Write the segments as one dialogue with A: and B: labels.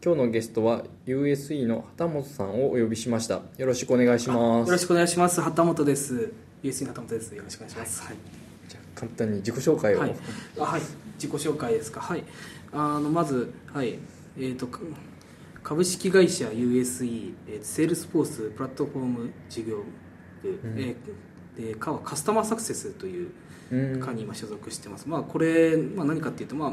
A: 今日のゲストは USE の畑本さんをお呼びしました。よろしくお願いします。
B: よろしくお願いします。畑本です。 USE の畑本です。よろしくお願いします。はい、
A: じゃあ簡単に自己紹介を、
B: はい。あはい、自己紹介ですか。はい。あのまずはい。えー、とか株式会社 USE えーセールスフォースプラットフォーム事業部、
A: ん。
B: えーでかはカスタマーサクセスという
A: うん。
B: 課に今所属してます、まあ、これ、まあ、何かっていうと、まあ、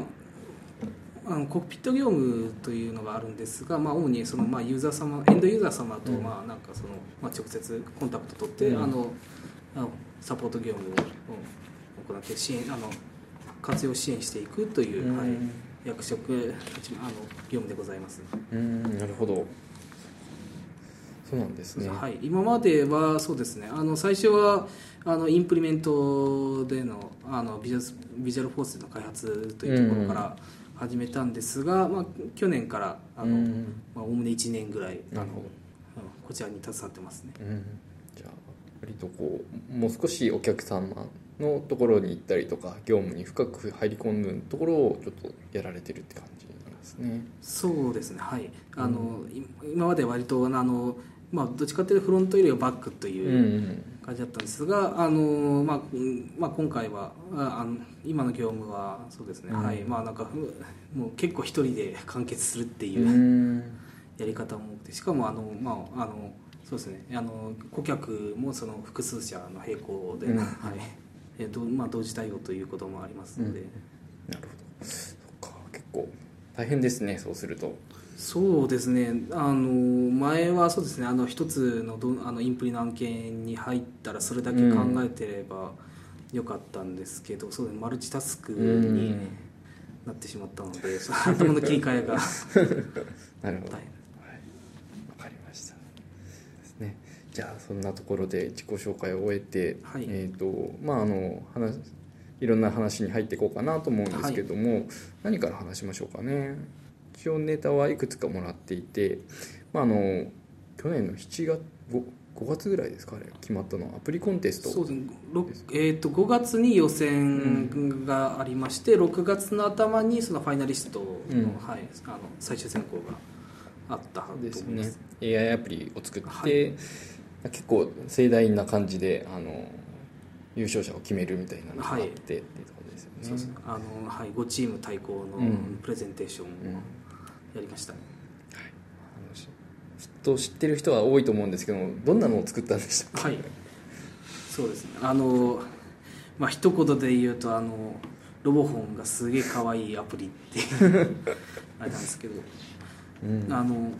B: あのコックピット業務というのがあるんですが、まあ、主にその、まあ、ユーザー様エンドユーザー様と、
A: うん。
B: まあ、なんかその、まあ、直接コンタクト取って、
A: うん。
B: あのサポート業務をうん行って支援あの活用支援していくという、
A: うん。
B: はい、役職立場あの業務でございます、
A: うんなるほど。そうなんですね、
B: はい、今まではそうですねあの最初はあのインプリメントでのあのビジュアルビジュアルフォースの開発というところから始めたんですが、まあ、去年からあの、
A: うん。
B: まあ、おおむね1年ぐらい
A: なるほど。
B: うんこちらに携わってますね。
A: うん。じゃあ割とこうもう少しお客様のところに行ったりとか業務に深く入り込むところをちょっとやられてるって感じなんですね。
B: そうですね。はい。あの、い今まで割とあの、まあ、どっちかというとフロントよりはバックと
A: うん
B: いううん感じだったんですが、あのまあうんまあ、今回はああの今の業務はそうですね、
A: うん。
B: はい。まあなんかふもう結構一人で完結するって
A: う
B: いうん。やり方も多くてしかもあの、まあ、あのそうですね。あの顧客もその複数社の並行で、
A: うん。
B: はい。えどまあ、同時対応ということもありますので、
A: なるほど。そっか。結構大変ですねそうすると
B: そうですね。あの前はそうですね。あの一つのどあのインプリの案件に入ったらそれだけ考えてればよかったんですけど、そうですね。マルチタスクになってしまったので、その頭の切り替えが
A: なるほど、はい、わかりました。ですね。じゃあそんなところで自己紹介を終えて、
B: はい。
A: えっ、とまああの話いろんな話に入っていこうかなと思うんですけども、何から話しましょうかね一応ネタはいくつかもらっていて、まあ、あの去年の7月 5, 5月ぐらいですかあれ決まったのはアプリコンテスト。
B: そうですね、ろえー、と5月に予選がありまして、6月の頭にそのファイナリストの,、
A: うん。
B: はい、あの最終選考があったと思います。
A: ですね。AI アプリを作って、
B: はい。
A: 結構盛大な感じであの優勝者を決めるみたいなのがあって、
B: はい
A: っていうところですよね。
B: そうです。ねあの、はい、5チーム対抗の
A: うん。
B: プレゼンテーションを
A: うん
B: やりました、
A: あのしきっと知ってる人は多いと思うんですけどどんなのを作ったんでしたっ
B: はい。そうですね。あのまあ一言で言うとあのロボホンがすげえ可愛いアプリっていう あれなんですけど、
A: け、うん。
B: あの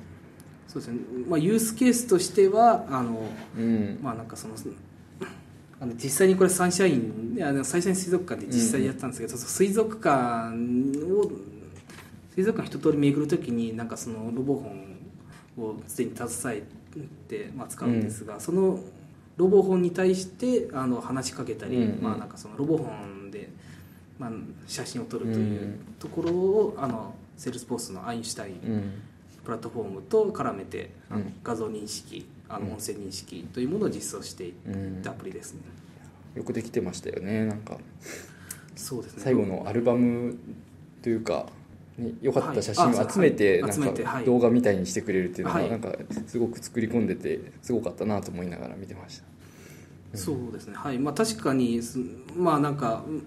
B: そうですね、まあ、ユースケースとしてはあの
A: うん。
B: まあなんかそのあの実際にこれサンシャインあのサンシャイン水族館で実際やったんですけど、その水族館を水族館一通り巡るときになんかそのロボホンをすでに携えて、まあ、使うんですが、そのロボホンに対してあの話しかけたり、
A: うん。うん
B: まあなんかそのロボホンで、まあ、写真を撮ると
A: う
B: いうん。ところを、あのセールスポースのアインシュタイン
A: うん。
B: プラットフォームと絡めて、あの
A: うん
B: 画像認識あの
A: うん
B: 音声認識というものを実装していっ
A: うん。
B: たアプリですね、
A: よくできてましたよねなんか。
B: そうですね。
A: 最後のアルバムというか、ね、良かった写真を集めて
B: はい。
A: 動画みたいにしてくれるっていうのが
B: はい。
A: なんかすごく作り込んでてすごかったなと思いながら見てました。
B: そうですね。はい。まあ確かにすまあなんかうん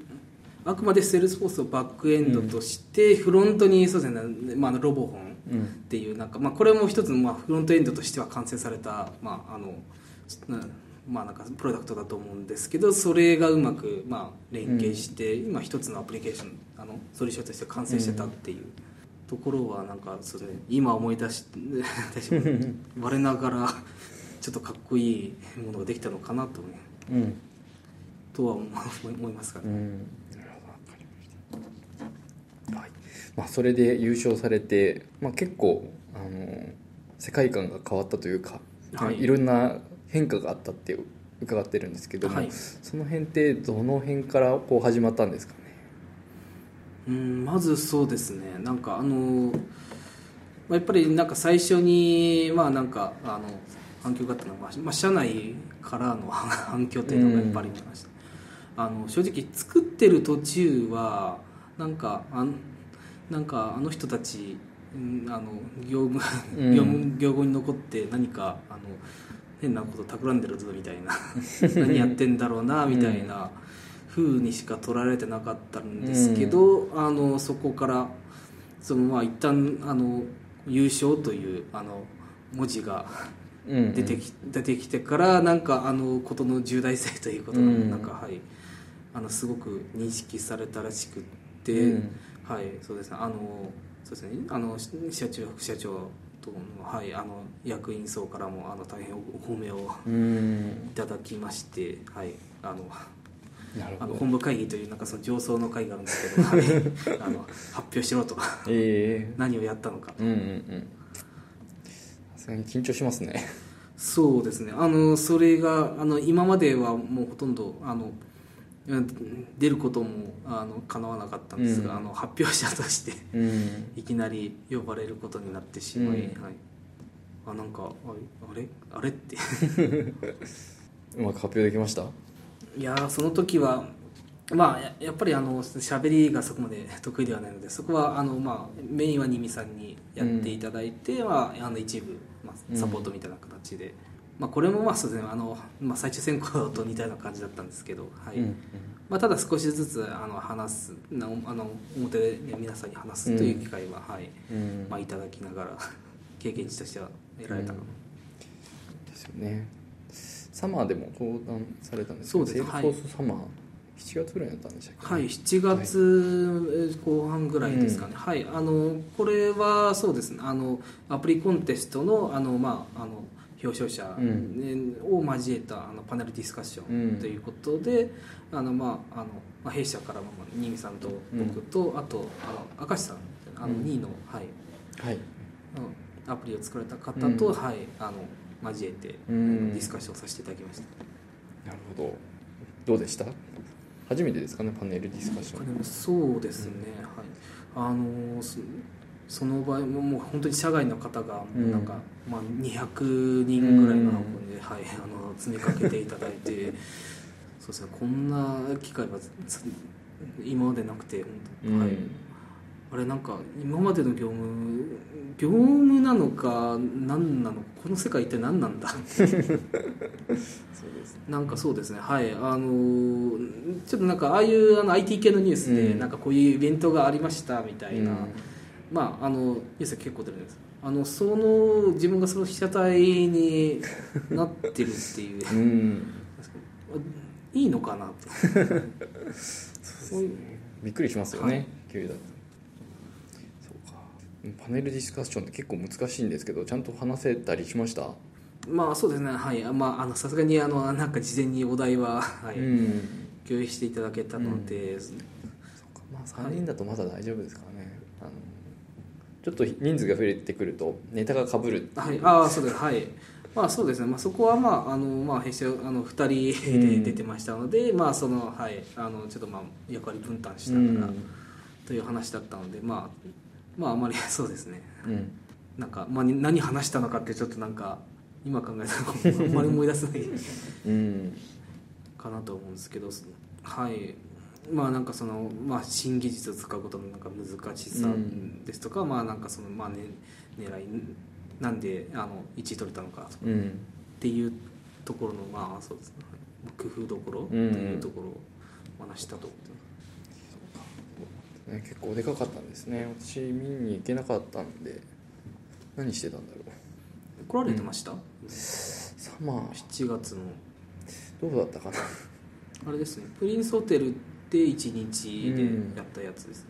B: あくまでセールスフォースをバックエンドとして、フロントにそうですね、まあ、ロボホン
A: うん。
B: っていうなんか、まあ、これも一つの、まあ、フロントエンドとしては完成された、まああのなまあ、なんかプロダクトだと思うんですけどそれがうまく、まあ、連携して、今一つのアプリケーションあのソリューションとして完成してたっていう。ところはなんかそう、ね、今思い出し て我ながらちょっとかっこいいものができたのかなと,、ね、
A: うん。
B: とは思思いますかね。
A: うん。はい。まあそれで優勝されて、まあ、結構あの世界観が変わったというか、
B: はい。
A: い、ろんな変化があったって伺ってるんですけども、
B: はい。
A: その辺ってどの辺からこう始まったんですか？ね
B: うんまずそうですね。なんかあのまあやっぱりなんか最初にまあなんかあの反響があったのは、まあ、社内からの 反響というのがやっぱりありました、あの正直作ってる途中はなんかあんなんかあの人たちうんあの業務
A: うん。
B: 業務業務に残って何かあの変なこと企んでるぞみたいな。何やってんだろうなみたいな風にしか取られてなかったんですけど、あのそこからそのまあ一旦あの優勝というあの文字が
A: うんうん。
B: 出てき,、出てきてからなんかあのことの重大性ということが
A: うん。
B: なんか、はい。あのすごく認識されたらしくって、
A: うん。
B: はい。そうですね。あのそうですね。あの社長副社長とのはいあの役員層からもあの大変お褒めを
A: うん。
B: いただきましてはい。あのあの本部会議というなんかその上層の会があるんですけど、はい、あの発表しろと
A: ええ。
B: 何をやったのか。
A: うんうんうん。さすがに緊張しますね。
B: そうですね。あのそれがあの今まではもうほとんどあのうん出ることもあの叶わなかったんですが、
A: うん。
B: あの発表者として
A: うん。
B: いきなり呼ばれることになってしまい、
A: うん。
B: はい、あなんかああれあれって。
A: うまく発表できました？
B: いやーその時はまあややっぱりあの喋りがそこまで得意ではないのでそこはあの、まあ、メインは新見さんにやっていただいて、まあ、あの一部、まあ、サポートみたいな形で、まあ、これもまあそうですね。あの、まあ、最終選考と似たような感じだったんですけど、はい。
A: うん
B: まあ、ただ少しずつあの話すなあの表で皆さんに話すという機会は、はい。
A: うん。
B: まあ、いただきながら経験値としては得られたかな、
A: ですよねサマーでも登壇されたんです
B: そうです。
A: セールフォースサマー、7月ぐらいだったんでしたっけ？
B: はい、7月後半ぐらいですかね、はい。あのこれはそうですね。あのアプリコンテストのあの、まあ、あの表彰者
A: うん。
B: を交えたあのパネルディスカッショ
A: うん。
B: ンということで、あのまああのまあ、弊社からも新見さんと僕と、あとあの明石さんあの
A: うん。
B: 2位の,、はい、
A: はい。
B: アプリを作られた方と、
A: うん。
B: はい、あの交えて、
A: うん。
B: ディスカッションさせていただきました。
A: なるほど。どうでした？初めてですかねパネルディスカッション。
B: でもそうですね、はい。あのそその場合ももう本当に社外の方が
A: うん。
B: なんか、まあ、200人ぐらいの箱で、はい、あの詰めかけていただいて そうですね。こんな機会はつ今までなくてはい、あれなんか今までの業務業務なのか何なのかこの世界一体何なんだ？
A: そうです
B: なんかそうですね。はい。あのーちょっとなんかああいうあの IT 系のニュースで、
A: うん。
B: なんかこういうイベントがありましたみたいな、
A: うん。
B: まああのニュースが結構出るんです。あのその自分がその被写体になってるっていう。
A: うん。
B: いいのかなと。そういう。
A: びっくりしますよ
B: はい。
A: ね、急だとパネルディスカッションって結構難しいんですけどちゃんと話せたりしました、
B: まあそうですね。はい。まああのさすがにあのなんか事前にお題は、はい。
A: うん。
B: 共有していただけたので、
A: そうか。まあ3人だとまだ大丈夫ですからね、あのちょっと人数が増えてくるとネタがかぶる。
B: はい、ああそうです。はい。まあそうですね、まあ、そこはまああのまあ弊社あの2人で出てましたので、まあそのはい。あのちょっとまあ役割分担しながらという話だったので、まあまああまり そうですね。
A: うん。
B: なんか、まあ、何話したのかってちょっとなんか今考えたらあんまり思い出せない
A: うん。
B: かなと思うんですけどはい。まあなんかその、まあ、新技術を使うことのなんか難しさ
A: うん
B: ですとか、まあなんかその、まあね、狙いなんであの1位取れたのかとか
A: うん。
B: っていうところのまあそうですね。工夫どころと
A: うん
B: いうところを話したと思ってます
A: ね、結構でかかったんですね。私見に行けなかったんで何してたんだろう。
B: 来られてました、
A: サマー。
B: 7月の。
A: どうだったかな。
B: あれですね。プリンスホテルで1日でやったやつですね、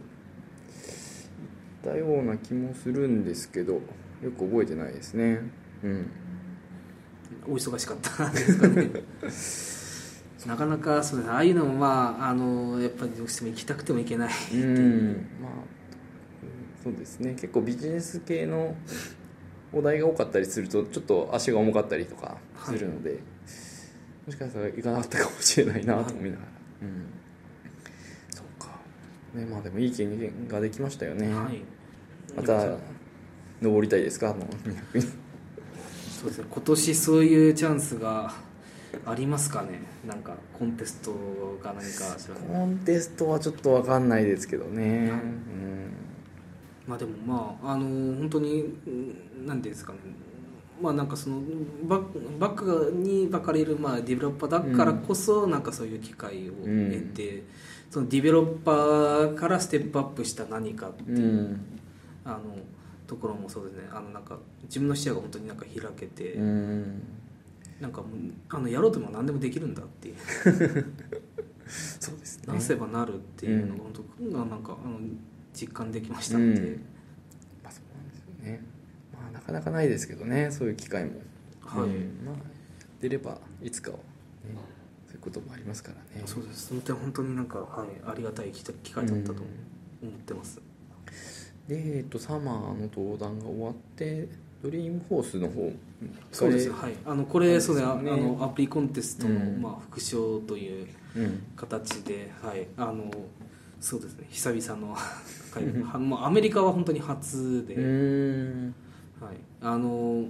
A: だような気もするんですけどよく覚えてないですね。うん。
B: お忙しかったですかね なかなかそうですねああいうのもまああのやっぱりどうしても行きたくても行けない。って
A: う
B: いう、
A: ん。まあ。そうですね。結構ビジネス系のお題が多かったりするとちょっと足が重かったりとかするので、もしかしたら行かなかったかもしれないなと思いながら、うん。そうか。ねまあでもいい経験ができましたよね、
B: はい。
A: また登りたいですか？あの200人
B: そうですね。今年そういうチャンスがありますかね？なんかコンテストが何か。
A: コンテストはちょっと分かんないですけどね、
B: はい
A: うん。
B: まあでもまああの本当にうんなんていうんですかね。まあなんかそのバックバックにばかれるまあディベロッパーだからこそなんかそういう機会を得て、そのディベロッパーからステップアップした何かっていう、
A: うん。
B: あのところもそうですね。あのなんか自分の視野が本当になんか開けて、
A: うん
B: なんかもうあのやろうとも何でもできるんだっていう。
A: そうですね。
B: なせばなるっていうのが本当がなんかあの実感できましたんで、
A: う。ん。まあ、そうなんですよね。まあなかなかないですけどねそういう機会も。
B: はい。
A: うん。まあ出ればいつかは、ね、そういうこともありますからね。
B: そうです。その点本当になんか、はい、ありがたい機機会だったと思ってます、
A: で、えっと、サマーの登壇が終わってドリームホースの方。
B: そうです。
A: こ
B: はい。あのこれ
A: そうですね。
B: そうね。あのアプリコンテストの、
A: うん。
B: まあ、副賞という
A: れうん。
B: 形ではい。あのそうですね。久々の会 はもうアメリカは本当に初で、はい、あの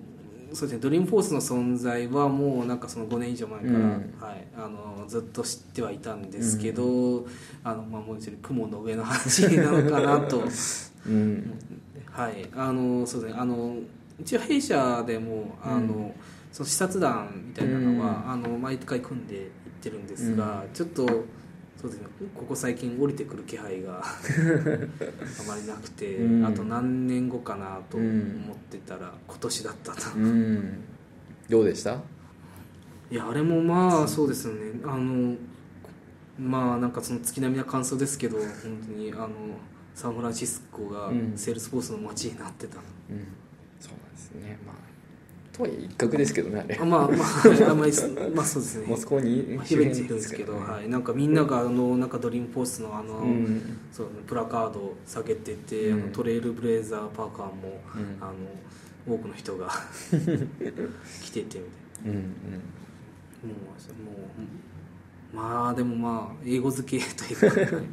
B: そうですね。ドリームフォースの存在はもうなんかその5年以上前から、
A: うん。
B: はい、あのずっと知ってはいたんですけど、あのまあ、もう一度雲の上の話なのかなと
A: うん。
B: はい。あのそうですね。あの一応弊社でもあの、
A: うん。
B: その視察団みたいなのは、
A: うん。
B: あの毎回組んでいってるんですが、ちょっとそうですねここ最近降りてくる気配が あまりなくて、
A: うん。
B: あと何年後かなと思ってたら、今年だったと、
A: うん。どうでした？
B: いやあれもまあそうですよね。あのまあなんかその月並みな感想ですけど本当にあのサンフランシスコが
A: うん。
B: セールスフォースの街になってた、
A: うんですね。まあとはいえ一角ですけどねあれ。
B: あまあまああんまりまあそうですね。
A: モスコーニ
B: まあ広いっちゃ広いですけど、
A: ね。
B: はい、なんかみんながあのなんかドリームフォースのあの、
A: うん。
B: そうプラカードを下げてて、
A: うん。
B: あのトレイルブレイザーパーカーも、
A: うん。
B: あの多くの人が 来ててみたい
A: うんうん。
B: なもうもうまあでもまあ英語付けというか、は い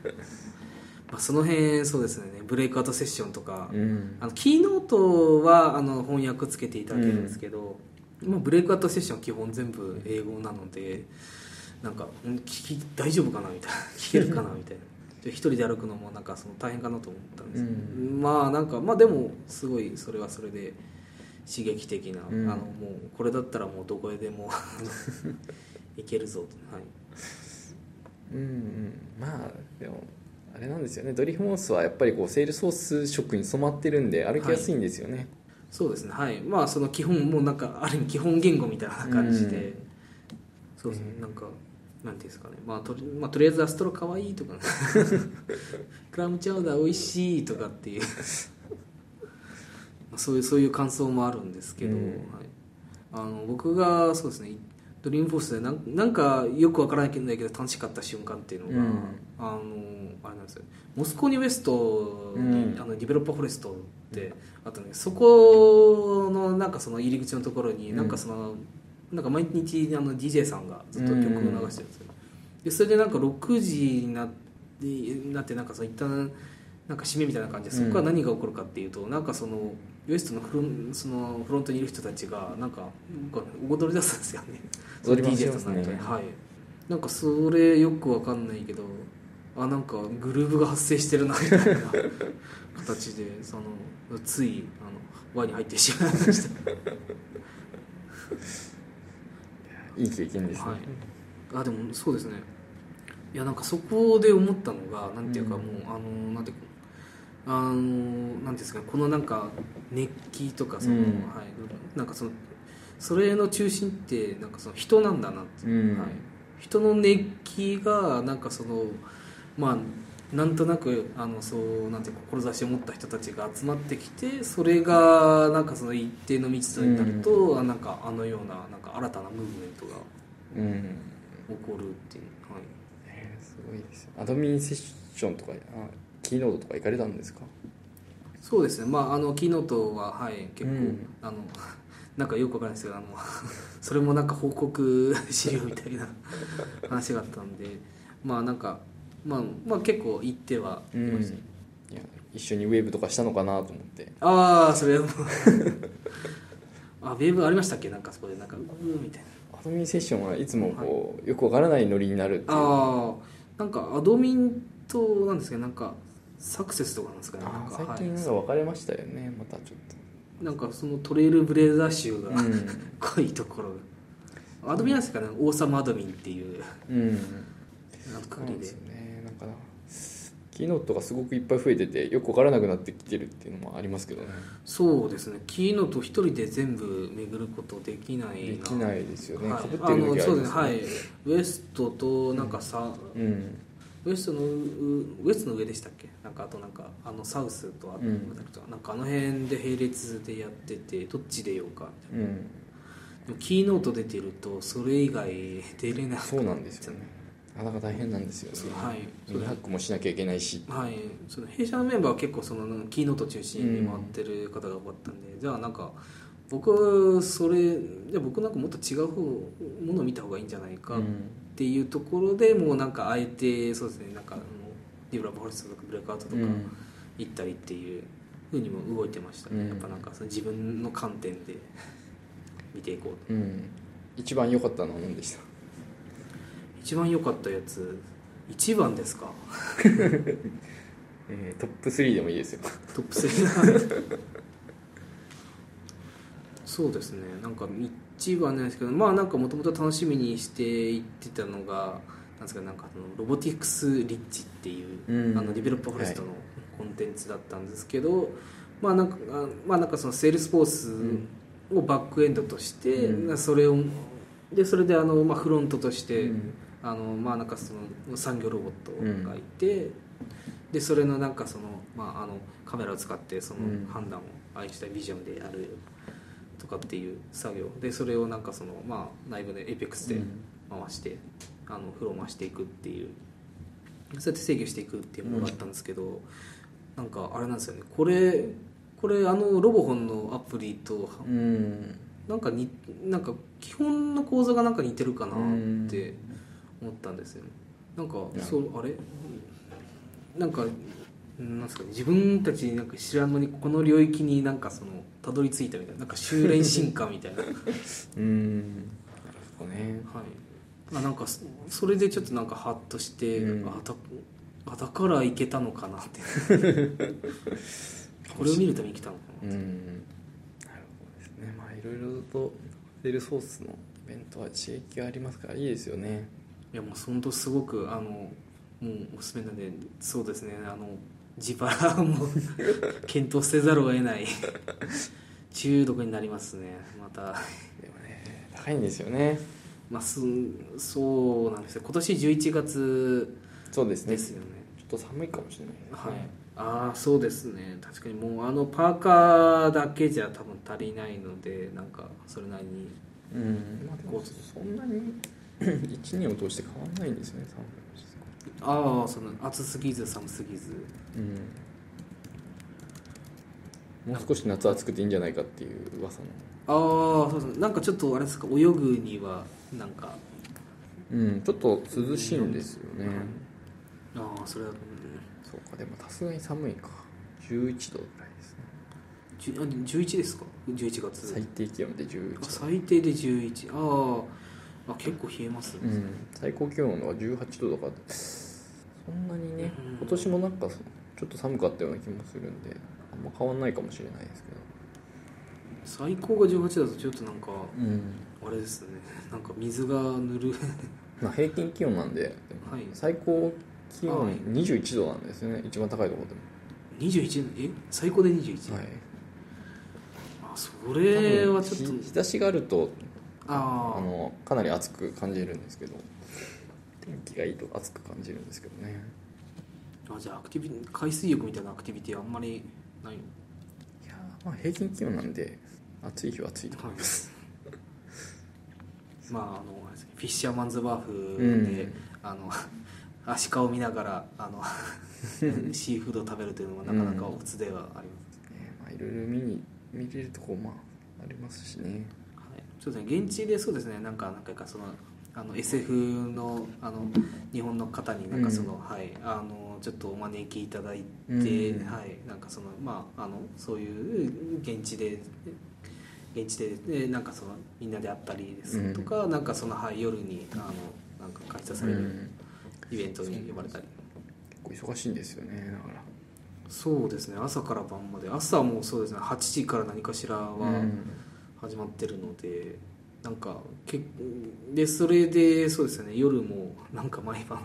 B: まあその辺そうですね。ブレイクアウトセッションとか、
A: うん。
B: あのキーノートはあの翻訳つけていただけるんですけど、まあ、ブレイクアウトセッションは基本全部英語なのでなんかん聞き大丈夫かなみたいな。聞けるかなみたいな。で一人で歩くのもなんかその大変かなと思ったんです。けど、
A: うん。
B: まあなんかまあでもすごいそれはそれで刺激的な、
A: うん。
B: あのもうこれだったらもうどこへでも 行けるぞと、はい、
A: うんうん。まあでもあれなんですよね。ドリフモースはやっぱりこうセールスソース色に染まってるんで歩きやすいんですよね、
B: そうですね。はい。まあその基本もうなんかある意味基本言語みたいな感じで、
A: うん。
B: そうですね、
A: うん
B: なんかなんていうんですかね。まあとり,、まあ、とりあえずアストロかわいいとか、ね、クラムチャウダー美味しいとかっていう。まあそういうそういう感想もあるんですけど、
A: うん。
B: はい、あの僕がそうですねドリームフォースでなんなんかよくわからないけど楽しかった瞬間っていうのが、
A: うん。
B: あのあれなんですよ。モスコニウエストに、
A: うん。
B: あのディベロッパーフォレストってあったねそこのなんかその入り口のところに、
A: うん。
B: なんかそのなんか毎日あの DJ さんがずっと曲を流してるんですよ、でそれでなんか6時になってなってなんかその一旦なんか締めみたいな感じでそこから何が起こるかっていうと、なんかそのウエストのフロンそのフロントにいる人たちがなんか踊り出すんですよね
A: 踊りますよね。
B: はい。なんかそれよくわかんないけどあなんかグルーヴが発生してるなみたいな形で そのついあの輪に入ってしまいました。
A: いい経験ですね、
B: はい。あでもそうですね。いやなんかそこで思ったのがなんていうか
A: うん。
B: もう、あのなんていうかあのなんですかねこのなんか熱気とかその、
A: うん。
B: はいなんかそのそれの中心ってなんかその人なんだなって。いう、
A: うん。
B: はい、人の熱気がなんかそのまあなんとなくあのそうなんていうか志を持った人たちが集まってきてそれがなんかその一定の道になると、あなんかあのようななんか新たなムーブメントが
A: うん。
B: 起こるっていう、はい、
A: えーすごいですよ。アドミンセッションとかあキーノートとか行かれたんですか？
B: そうですね。まああのキーノートははい結構、
A: うん。
B: あのなんかよくわからないですけどあの それもなんか報告資料みたいな話があったんでまあなんかまあ、まあ結構行ってはいました、
A: いや一緒にウェーブとかしたのかなと思って。
B: ああそれはあウェーブありましたっけ？なんかそこでなんかうーみたいな。
A: アドミンセッションはいつもこう、よくわからないノリになるっていう。
B: ああなんかアドミンとなんですけどなんかサクセスとかなんですかねなん
A: あ
B: か。
A: 最近なんか分かれましたよねまたちょっ
B: なんかそのトレイルブレーザー集が、
A: とうん。
B: 濃いところ。がアドミンなん。ですかね王様アドミンっていう。
A: うん。
B: あのくくりで。
A: ですよね。なんかキーノートがすごくいっぱい増えててよく分からなくなってきてるっていうのもありますけどね。
B: そうですね。キーノート一人で全部巡ることできない
A: できないですよね。
B: はい。
A: かぶって
B: あの
A: る時あり
B: そうですね。はい。ウエストとなんかさ、
A: うん。
B: ウエストのうウエストの上でしたっけ？なんかあとなんかあのサウスとあと、
A: うん。
B: なんかあの辺で並列でやっててどっち出ようかみたいな。
A: うん。
B: でもキーノート出てるとそれ以外出れない
A: そうなんですよね。なかなか大変なんですよね。
B: はい。
A: ミニハックもしなきゃいけないし。
B: はい。その弊社のメンバーは結構そのキーノート中心に回ってる方が多かったんで、じゃあなんか僕それじゃあ僕なんかもっと違う方ものを見た方がいいんじゃないかっ
A: うん
B: ていうところでもうなんかあえてそうですね。なんかあのディブラブホリストとかブレイクアウトとか
A: うん。
B: 行ったりっていうふうにも動いてましたね、
A: うん。
B: やっぱなんかその自分の観点で 見ていこう
A: うん。一番良かったのは何でした？
B: 一番良かったやつ一番ですか？
A: えートップ3でもいいですよ。
B: トップ3そうですね。なんか一番なんですけどまあなんかもともと楽しみにしていってたのがなんですかなんかあのロボティクスリッチっていう、
A: うん。
B: あのディベロッパーフォレストのコンテンツだったんですけど、まあなんかあまあなんかそのセールスフォースをバックエンドとして、
A: うん。
B: それをでそれであの、まあ、フロントとして、
A: うん。
B: あのまあなんかその産業ロボットがいて、でそれのなんかその、まあ、あのカメラを使ってその
A: うん。
B: 判断をああいったビジョンでやるとかっていう作業でそれをなんかその、まあ、内部で APEX で回して、あのフロー回していくっていう。そうやって制御していくっていうものだったんですけど、なんかあれなんですよね。これこれあのロボホンのアプリと
A: うん。
B: なんかになんか基本の構造がなんか似てるかなって思ったんですよね。なんかそうあれ？なんかなんですかね。自分たちなんか知らんのにこの領域になんかそのたどり着いたみたいな。なんか修練進化みたいな。は い
A: うん。なるほどね
B: あなんかそそれでちょっとなんかハッとして、
A: うん。
B: あだあだからいけたのかなって。これを見るために来たのかな
A: うん。なるほどですね。まあいろいろとセールスフォースのイベントは刺激がありますからいいですよね。
B: いやもう本当すごくあのもうおすすめなんでそうですね。あの自腹も 検討せざるを得ない。中毒になりますね。また。
A: でもね高いんですよね
B: まあすそうなんですよ。今年11月
A: そうですね。
B: ですよね。
A: ちょっと寒いかもしれないね。
B: はい。ああそうですね。確かにもうあのパーカーだけじゃ多分足りないのでなんかそれなりに。
A: うん。まあでもそんなに 1年を通して変わんないんですよね寒い
B: ああその暑すぎず寒すぎず。
A: うん。もう少し夏暑くていいんじゃないかっていう噂の。
B: ああそうですねなんかちょっとあれですか泳ぐにはなんか。
A: うんちょっと涼しいんですよね。
B: ああそれは、うん
A: そうかでもさすがに寒いか。11度ぐらいですね。
B: じゅあ11ですか？11月。
A: 最低気温で11
B: あ
A: 度。
B: 最低で11あああ結構冷えますね、
A: うん最高気温は18度とか。そんなにね
B: うん。
A: 今年もなんかそちょっと寒かったような気もするんであんま変わんないかもしれないですけど。
B: 最高が18だとちょっとなんか
A: うん
B: あれですね。なんか水がぬる。
A: まあ平均気温なんで
B: はい。
A: 最高気温
B: はい。
A: 21度なんですよね。一番高いところでも。
B: 21え？最高で21、
A: はい。
B: あそれはちょっと。
A: 日日差しがあると
B: ああ
A: あのかなり暑く感じるんですけど天気がいいと暑く感じるんですけどね。
B: あじゃあアクティビ海水浴みたいなアクティビティはあんまりないの？
A: いやーまあ平均気温なんで暑い日は暑いと思います、
B: まああのフィッシャーマンズバーフで、
A: うん。
B: あのアシカを見ながらあの シーフードを食べるというのはなかなかおつではあります、
A: ねまあ、いろいろ見に見れるとこまあありますしね。
B: はい、そうですね現地でそうですねなんか何回かそのあの SF のあの日本の方になんかその、はいあのちょっとお招きいただいて、
A: うん。
B: はいなんかそのまああのそういう現地で現地ででなんかそのみんなで会ったりですとか、なんかそのはい夜にあのなんか開催される
A: うん。
B: イベントに呼ばれたり、
A: 結構忙しいんですよねだから。
B: そうですね。朝から晩まで。朝もそうですね。8時から何かしらは始まってるので、なんかけでそれでそうですよね。夜もなんか毎晩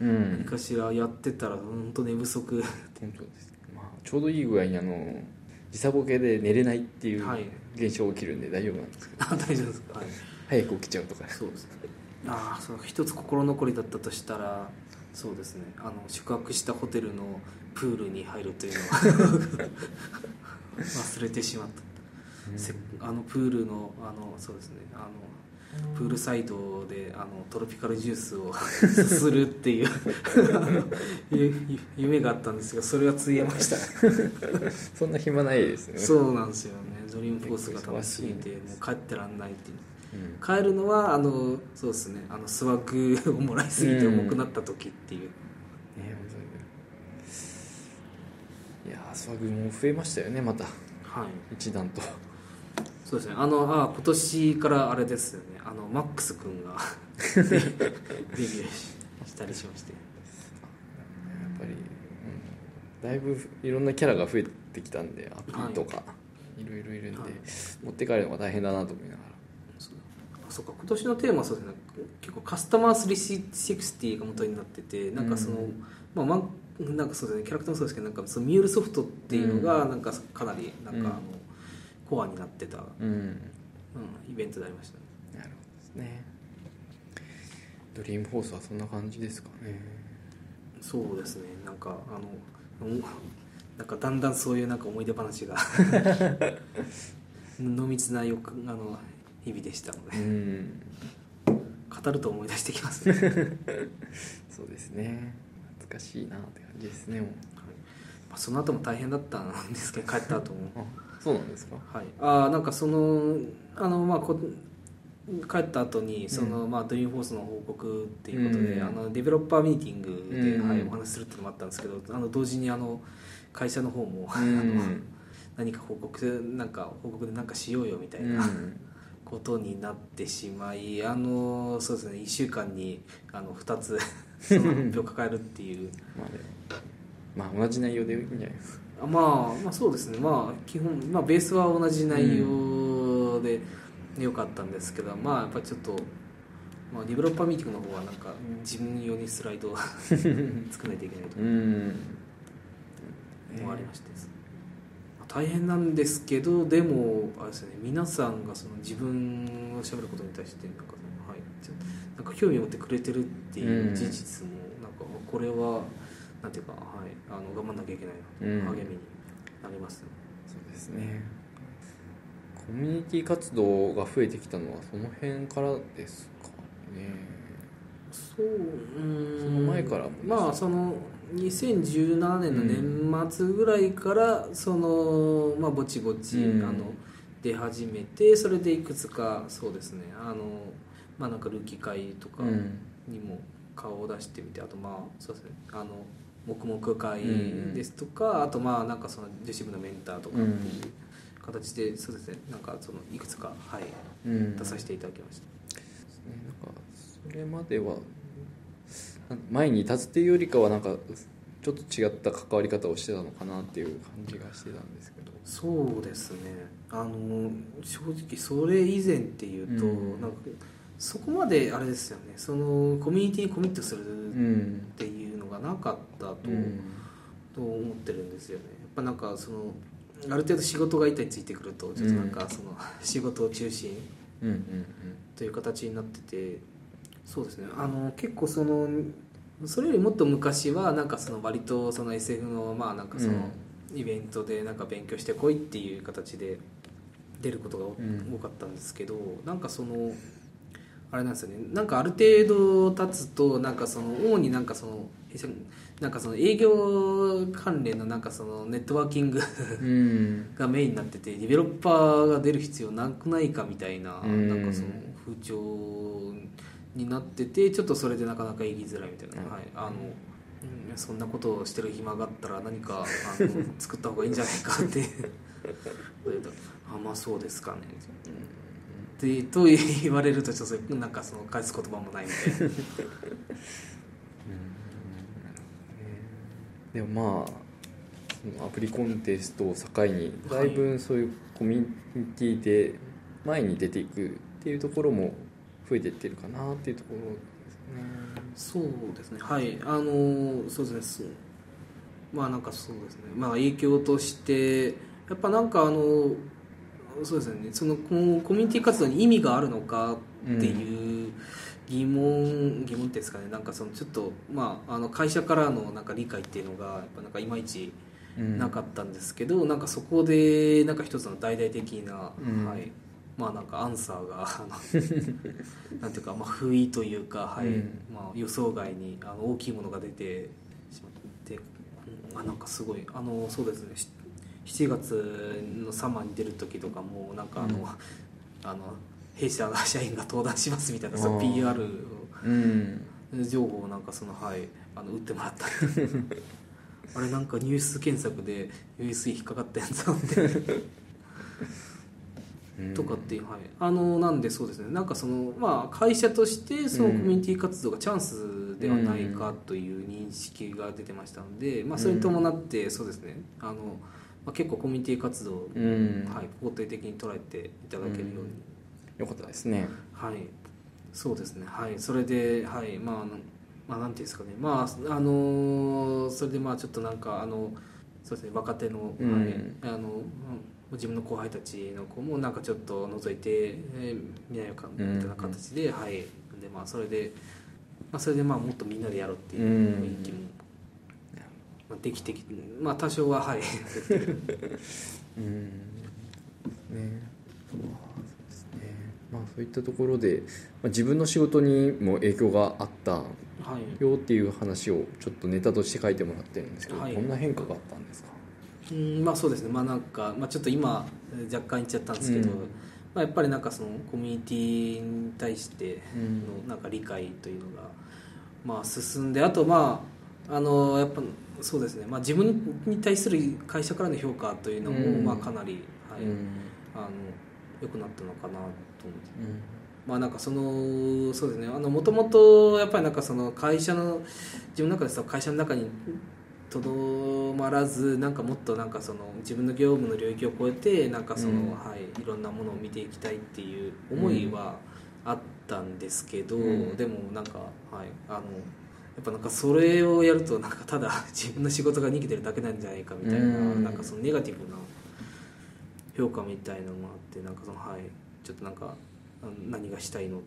A: うん。
B: 何かしらやってたら本当寝不足。
A: 本当です。ね、まあ、ちょうどいい具合にあの時差ボケで寝れないっていう
B: はい
A: 現象起きるんで大丈夫なんですけど、
B: あ大丈夫ですか、はい、
A: 早く起きちゃうとか。
B: そうですね。ああそう一つ心残りだったとしたらそうですね。あの宿泊したホテルのプールに入るというのは 忘れてしまった、せあのプールのあのそうですね。あのプールサイドであのトロピカルジュースを するっていう 夢があったんですがそれはついえました。
A: そんな暇ないですね。
B: そうなんですよねドリームフォースが楽しすぎてもう帰ってらんないっていう。
A: うん。
B: 帰るのはあのそうですね。あのスワッグをもらいすぎて重くなった時っていう、
A: ね本当に。いやースワグも増えましたよねまた。
B: はい。
A: 一段と。
B: そうですね。あのあ今年からあれですよね。あのマックス君がデ デビューししたりしまして。
A: やっぱり、うん、だいぶいろんなキャラが増えてきたんでアピとか、い、ろいろいるんで、
B: はい。
A: 持って帰るのが大変だなと思いながら。
B: そう。あそうか。今年のテーマはそうですね。結構カスタマー360が元になっててなんかその、
A: うん。
B: まあまあなんかそうですね。キャラクターもそうですけどなんかそのミュールソフトっていうのがなんかかなりなんかあの、
A: うん。
B: コアになってた、
A: うん。
B: うん、イベントでありましたね。
A: なるほどですね。ドリームフォースはそんな感じですかね。
B: そうですね。なんかあのうんなんかだんだんそういうなんか思い出話が。濃密なよくあの日々でしたの
A: う
B: で
A: ん。
B: 語ると思い出してきますね、は い
A: そうですね。懐かしいなって感じですねもう。
B: まあ、その後も大変だったんですけど帰った後も。
A: あそうなんですか？
B: はい、ああなんかそのあのまあこ帰った後にその、まあドリームフォースの報告っていうことで、
A: うん。
B: あのデベロッパーミーティングで、
A: うん。
B: はい、お話しするっていうのもあったんですけどあの同時にあの会社の方も、
A: う
B: あの
A: ん
B: 何か報告なんか報告で何かしようよみたい
A: うん。
B: な ことになってしまいあのそうですね1週間にあの2つ その発表を抱えるっていう。
A: まあまあ同じ内容でいいんじゃないですか。
B: あまあ、まあそうですね。まあ基本、まあ、ベースは同じ内容で良かったんですけど、まあやっぱりちょっと、まあ、ディベロッパーミーティングの方はなんか自分用にスライドを作らないといけないと。
A: うん
B: 思われまして。ですね、まあ大変なんですけどでもあれですね皆さんがその自分を喋ることに対してなんかその、はい、なんか興味を持ってくれてるっていう事実もなんかこれはなんていうか、はい、あの頑張んなきゃいけないなと
A: うん
B: 励みになりますね、
A: そうですね。コミュニティ活動が増えてきたのはその辺からですかね。
B: そううん。
A: その前からも
B: まあその2017年の年末ぐらいからその、まあ、ぼちぼち、
A: うん。
B: あの出始めてそれでいくつかそうですね。あのまあなんかルーキー会とか
A: うん。
B: にも顔を出してみてあとまあそうですね。あの黙々会ですとか、あとまあなんかその女子部のメンターとかっていう形で、そうですね。なんかそのいくつかはい
A: うん。
B: 出させていただきました、
A: ですね。なんかそれまではな前に立つっていうよりかはなんかちょっと違った関わり方をしてたのかなっていう感じがしてたんですけど。
B: そうですね。あの正直それ以前っていうと、
A: うん。
B: なんかそこまであれですよね。そのコミュニティにコミットする
A: う
B: っ
A: ん
B: ていうのがなかったと,、
A: うん。
B: と思ってるんですよね。やっぱなんかそのある程度仕事が板についてくるとちょっとなんかその仕事を中心という形になっててそうですね。あの結構そのそれよりもっと昔はなんかその割とその SF のまあなんかそのイベントでなんか勉強してこいっていう形で出ることが多
A: うん。
B: 多かったんですけどなんかそのあれなんですよね。なんかある程度経つとなんかその主になんかそのなんかその営業関連のなんかそのネットワーキング
A: うん。
B: がメインになっててディベロッパーが出る必要なくないかみたいな
A: うん。
B: なんかその風潮になっててちょっとそれでなかなか言いづらいみたいな、
A: うん。
B: はい、あのうんそんなことをしてる暇があったら何かあの作った方がいいんじゃないかって。あまあそうですかね。ってと言われるとちょっとなんかその返す言葉もないみたいな。
A: でもまあアプリコンテストを境にだいぶそういうコミュニティで前に出ていくっていうところも増えていってるかなっていうところですね。
B: そうですね。はいあのそうですねまあなんかそうですね。まあ影響としてやっぱなんかあのそうですね。そのこのコミュニティ活動に意味があるのかっていう疑問、疑問ですかね。なんかそのちょっとまああの会社からのなんか理解っていうのがやっぱなんかいまいちなかったんですけど、うん、なんかそこでなんか一つの大々的な、うん、はいまあなんかアンサーがなんていうかまあ不意というか、はい、うん、まあ予想外にあの大きいものが出てしまってあなんかすごいあのそうですね7月のサマーに出る時とかもなんかあの、うん、あの弊社の社員が登壇しますみたいなその PR 情報をなんかそのはいあの打ってもらったあれなんかニュース検索で USB 引っかかったやつなんでとかっていう、はい、あのなんでそうですね。なんかそのまあ会社としてそのコミュニティ活動がチャンスではないかという認識が出てましたので、まあ、それに伴ってそうですね。あの、まあ、結構コミュニティ活動を、はい、肯定的に捉えていただけるように、
A: よかったですね。
B: はい。そうですね。はい。それではい。まあまあなんていうんですかね。まああのそれでまあちょっとなんかあのそうですね。若手の,、はい。あの自分の後輩たちの子もなんかちょっと覗いて、えー、見ないかみたいな形で、うん、はい。でまあそれで、まあ、それでまあもっとみんなでやろうっていう雰囲気も、まあ、できてきてまあ多少ははい。うん。
A: ね。まあ、そういったところで、まあ、自分の仕事にも影響があったよっていう話をちょっとネタとして書いてもらってるんですけど、はい、どんな変化があったんですか？
B: うんまあそうですね。まあなんか、まあ、ちょっと今若干言っちゃったんですけど、うん、まあ、やっぱりなんかそのコミュニティに対してのなんか理解というのが、まあ、進んであとまああのやっぱそうですね、まあ、自分に対する会社からの評価というのも、まあ、かなり、はい、うん、あの良くなったのかなと思って。うん。まあなんかそのそうですね。もともとやっぱりなんかその会社の自分の中でさ会社の中にとどまらずなんかもっとなんかその自分の業務の領域を超えてなんかその、うん、はい、いろんなものを見ていきたいっていう思いはあったんですけど、うん、でもなんか、はい、あのやっぱなんかそれをやるとなんかただ 自分の仕事が逃げてるだけなんじゃないかみたいなうん、なんかそのネガティブな評価みたいなのもあってなんかその、はい、ちょっとなんか何がしたいのっ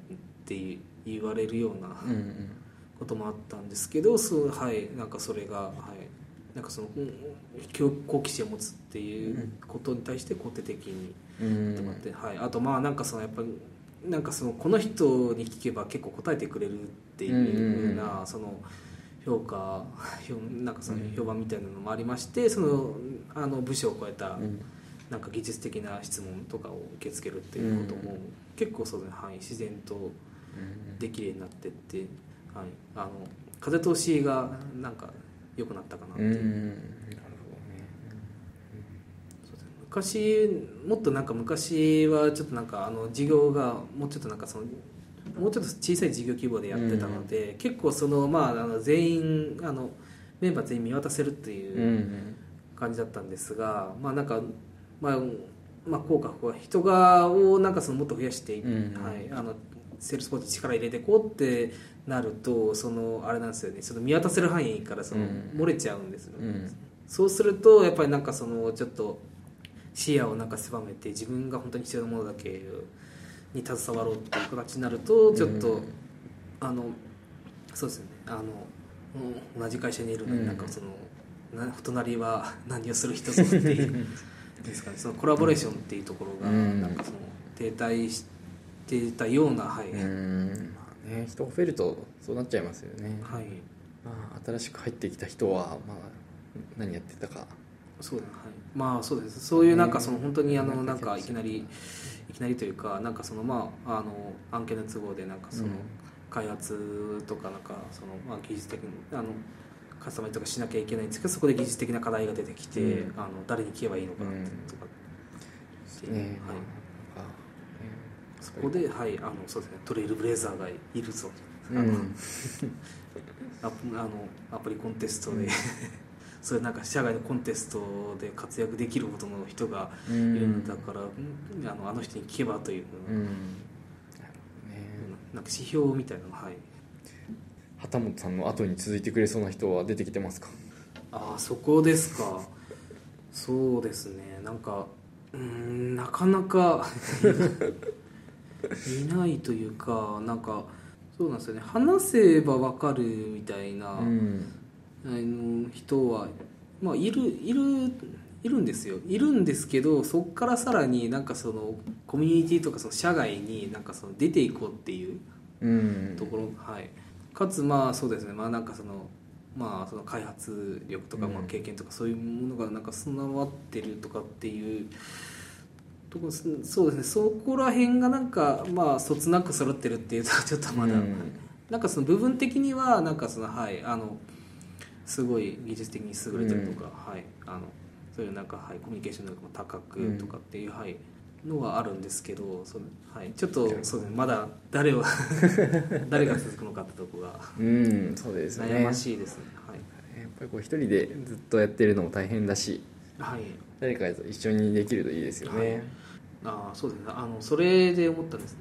B: て言われるような。こともあったんですけどそうはいなんかそれがはいなんかその好奇心を持つっていうことに対して肯定的にとかって、はい、あとまあなんかそのやっぱりなんかそのこの人に聞けば結構答えてくれるっていうようなその評価なんかその評判みたいなのもありましてそのあの部署を超えたなんか技術的な質問とかを受け付けるっていうことも結構そう、ね、はい、自然とできるようになってって、はい、あの風通しがなんか良くなったかなっていう。なるほどね。昔もっとなんか昔はちょっとなんかあの事業がもうちょっとなんかそのもうちょっと小さい事業規模でやってたので、結構そのまああの全員あのメンバー全員見渡せるっていう感じだったんですが、まあなんかまあまあ効果は人がをなんかそのもっと増やして、はい、あのセールスポーツ力入れていこうってなるとそのあれなんですよね。その見渡せる範囲からその漏れちゃうんですよ、うん、そうするとやっぱりなんかそのちょっと視野をなんか狭めて自分が本当に必要なものだけに携わろうっていう形になるとちょっと、うん、あのそうですよね。あの同じ会社にいるのになんかその、うん、隣は何をする人ぞっていうですかね。そのコラボレーションっていうところがなんかその停滞してたようなはい。
A: ね人が増えるとそうなっちゃいますよね。
B: はい、
A: まあ、新しく入ってきた人は、まあ、何やってたか。
B: そうだ、はい、まあそうです。そういうなんかその本当にあのなんかいきなりい。きなりというかなんかそのまああの案件の都合でなんかその開発とかなんかそのまあ技術的にあのカスタマイズとかしなきゃいけないんですけどそこで技術的な課題が出てきて、うん、あの誰に聞けばいいのかなとかう、ね、はいそこで、はい、あのそうですね、トレイルブレーザーがいるぞ、あの、うん、あのアプリコンテストで、うん、そういうなんか社外のコンテストで活躍できるほどの人が
A: う
B: いる
A: ん
B: んだから、うん。あのあの人に聞けばという、
A: うん。ね。
B: なんか指標みたいなのはい。
A: 旗本さんの後に続いてくれそうな人は出てきてますか？
B: ああそこですか。そうですね。なんかうーんなかなか いないというかなんかそうなんですよね。話せばわかるみたいな、
A: うん。
B: あの人は、まあ、いるいるいるんですよ。いるんですけどそこからさらになんかそのコミュニティとかその社外になんかその出ていこうっていう
A: うん。
B: ところ、はい、かつまあそうですね。まあなんかそのまあその開発力とか
A: うん。
B: まあ経験とかそういうものがなんか備わってるとかっていうそうですね。そこら辺がなんかまあそつなく揃ってるっていうとちょっとまだ、
A: うん。
B: なんかその部分的にはなんかそのはいあのすごい技術的に優れてるとか、はいあのそういうなんかはいコミュニケーション能力も高くとかっていう、はいのはあるんですけどそのはいちょっとそうですねまだ誰を 誰が続くのかってとこが
A: うんそうですね。
B: 悩ましいですね。
A: やっぱりこう一人でずっとやってるのも大変だし
B: はい、はい、
A: 誰かと一緒にできるといいですよね、
B: ああそうですね。あのそれで思ったんですね。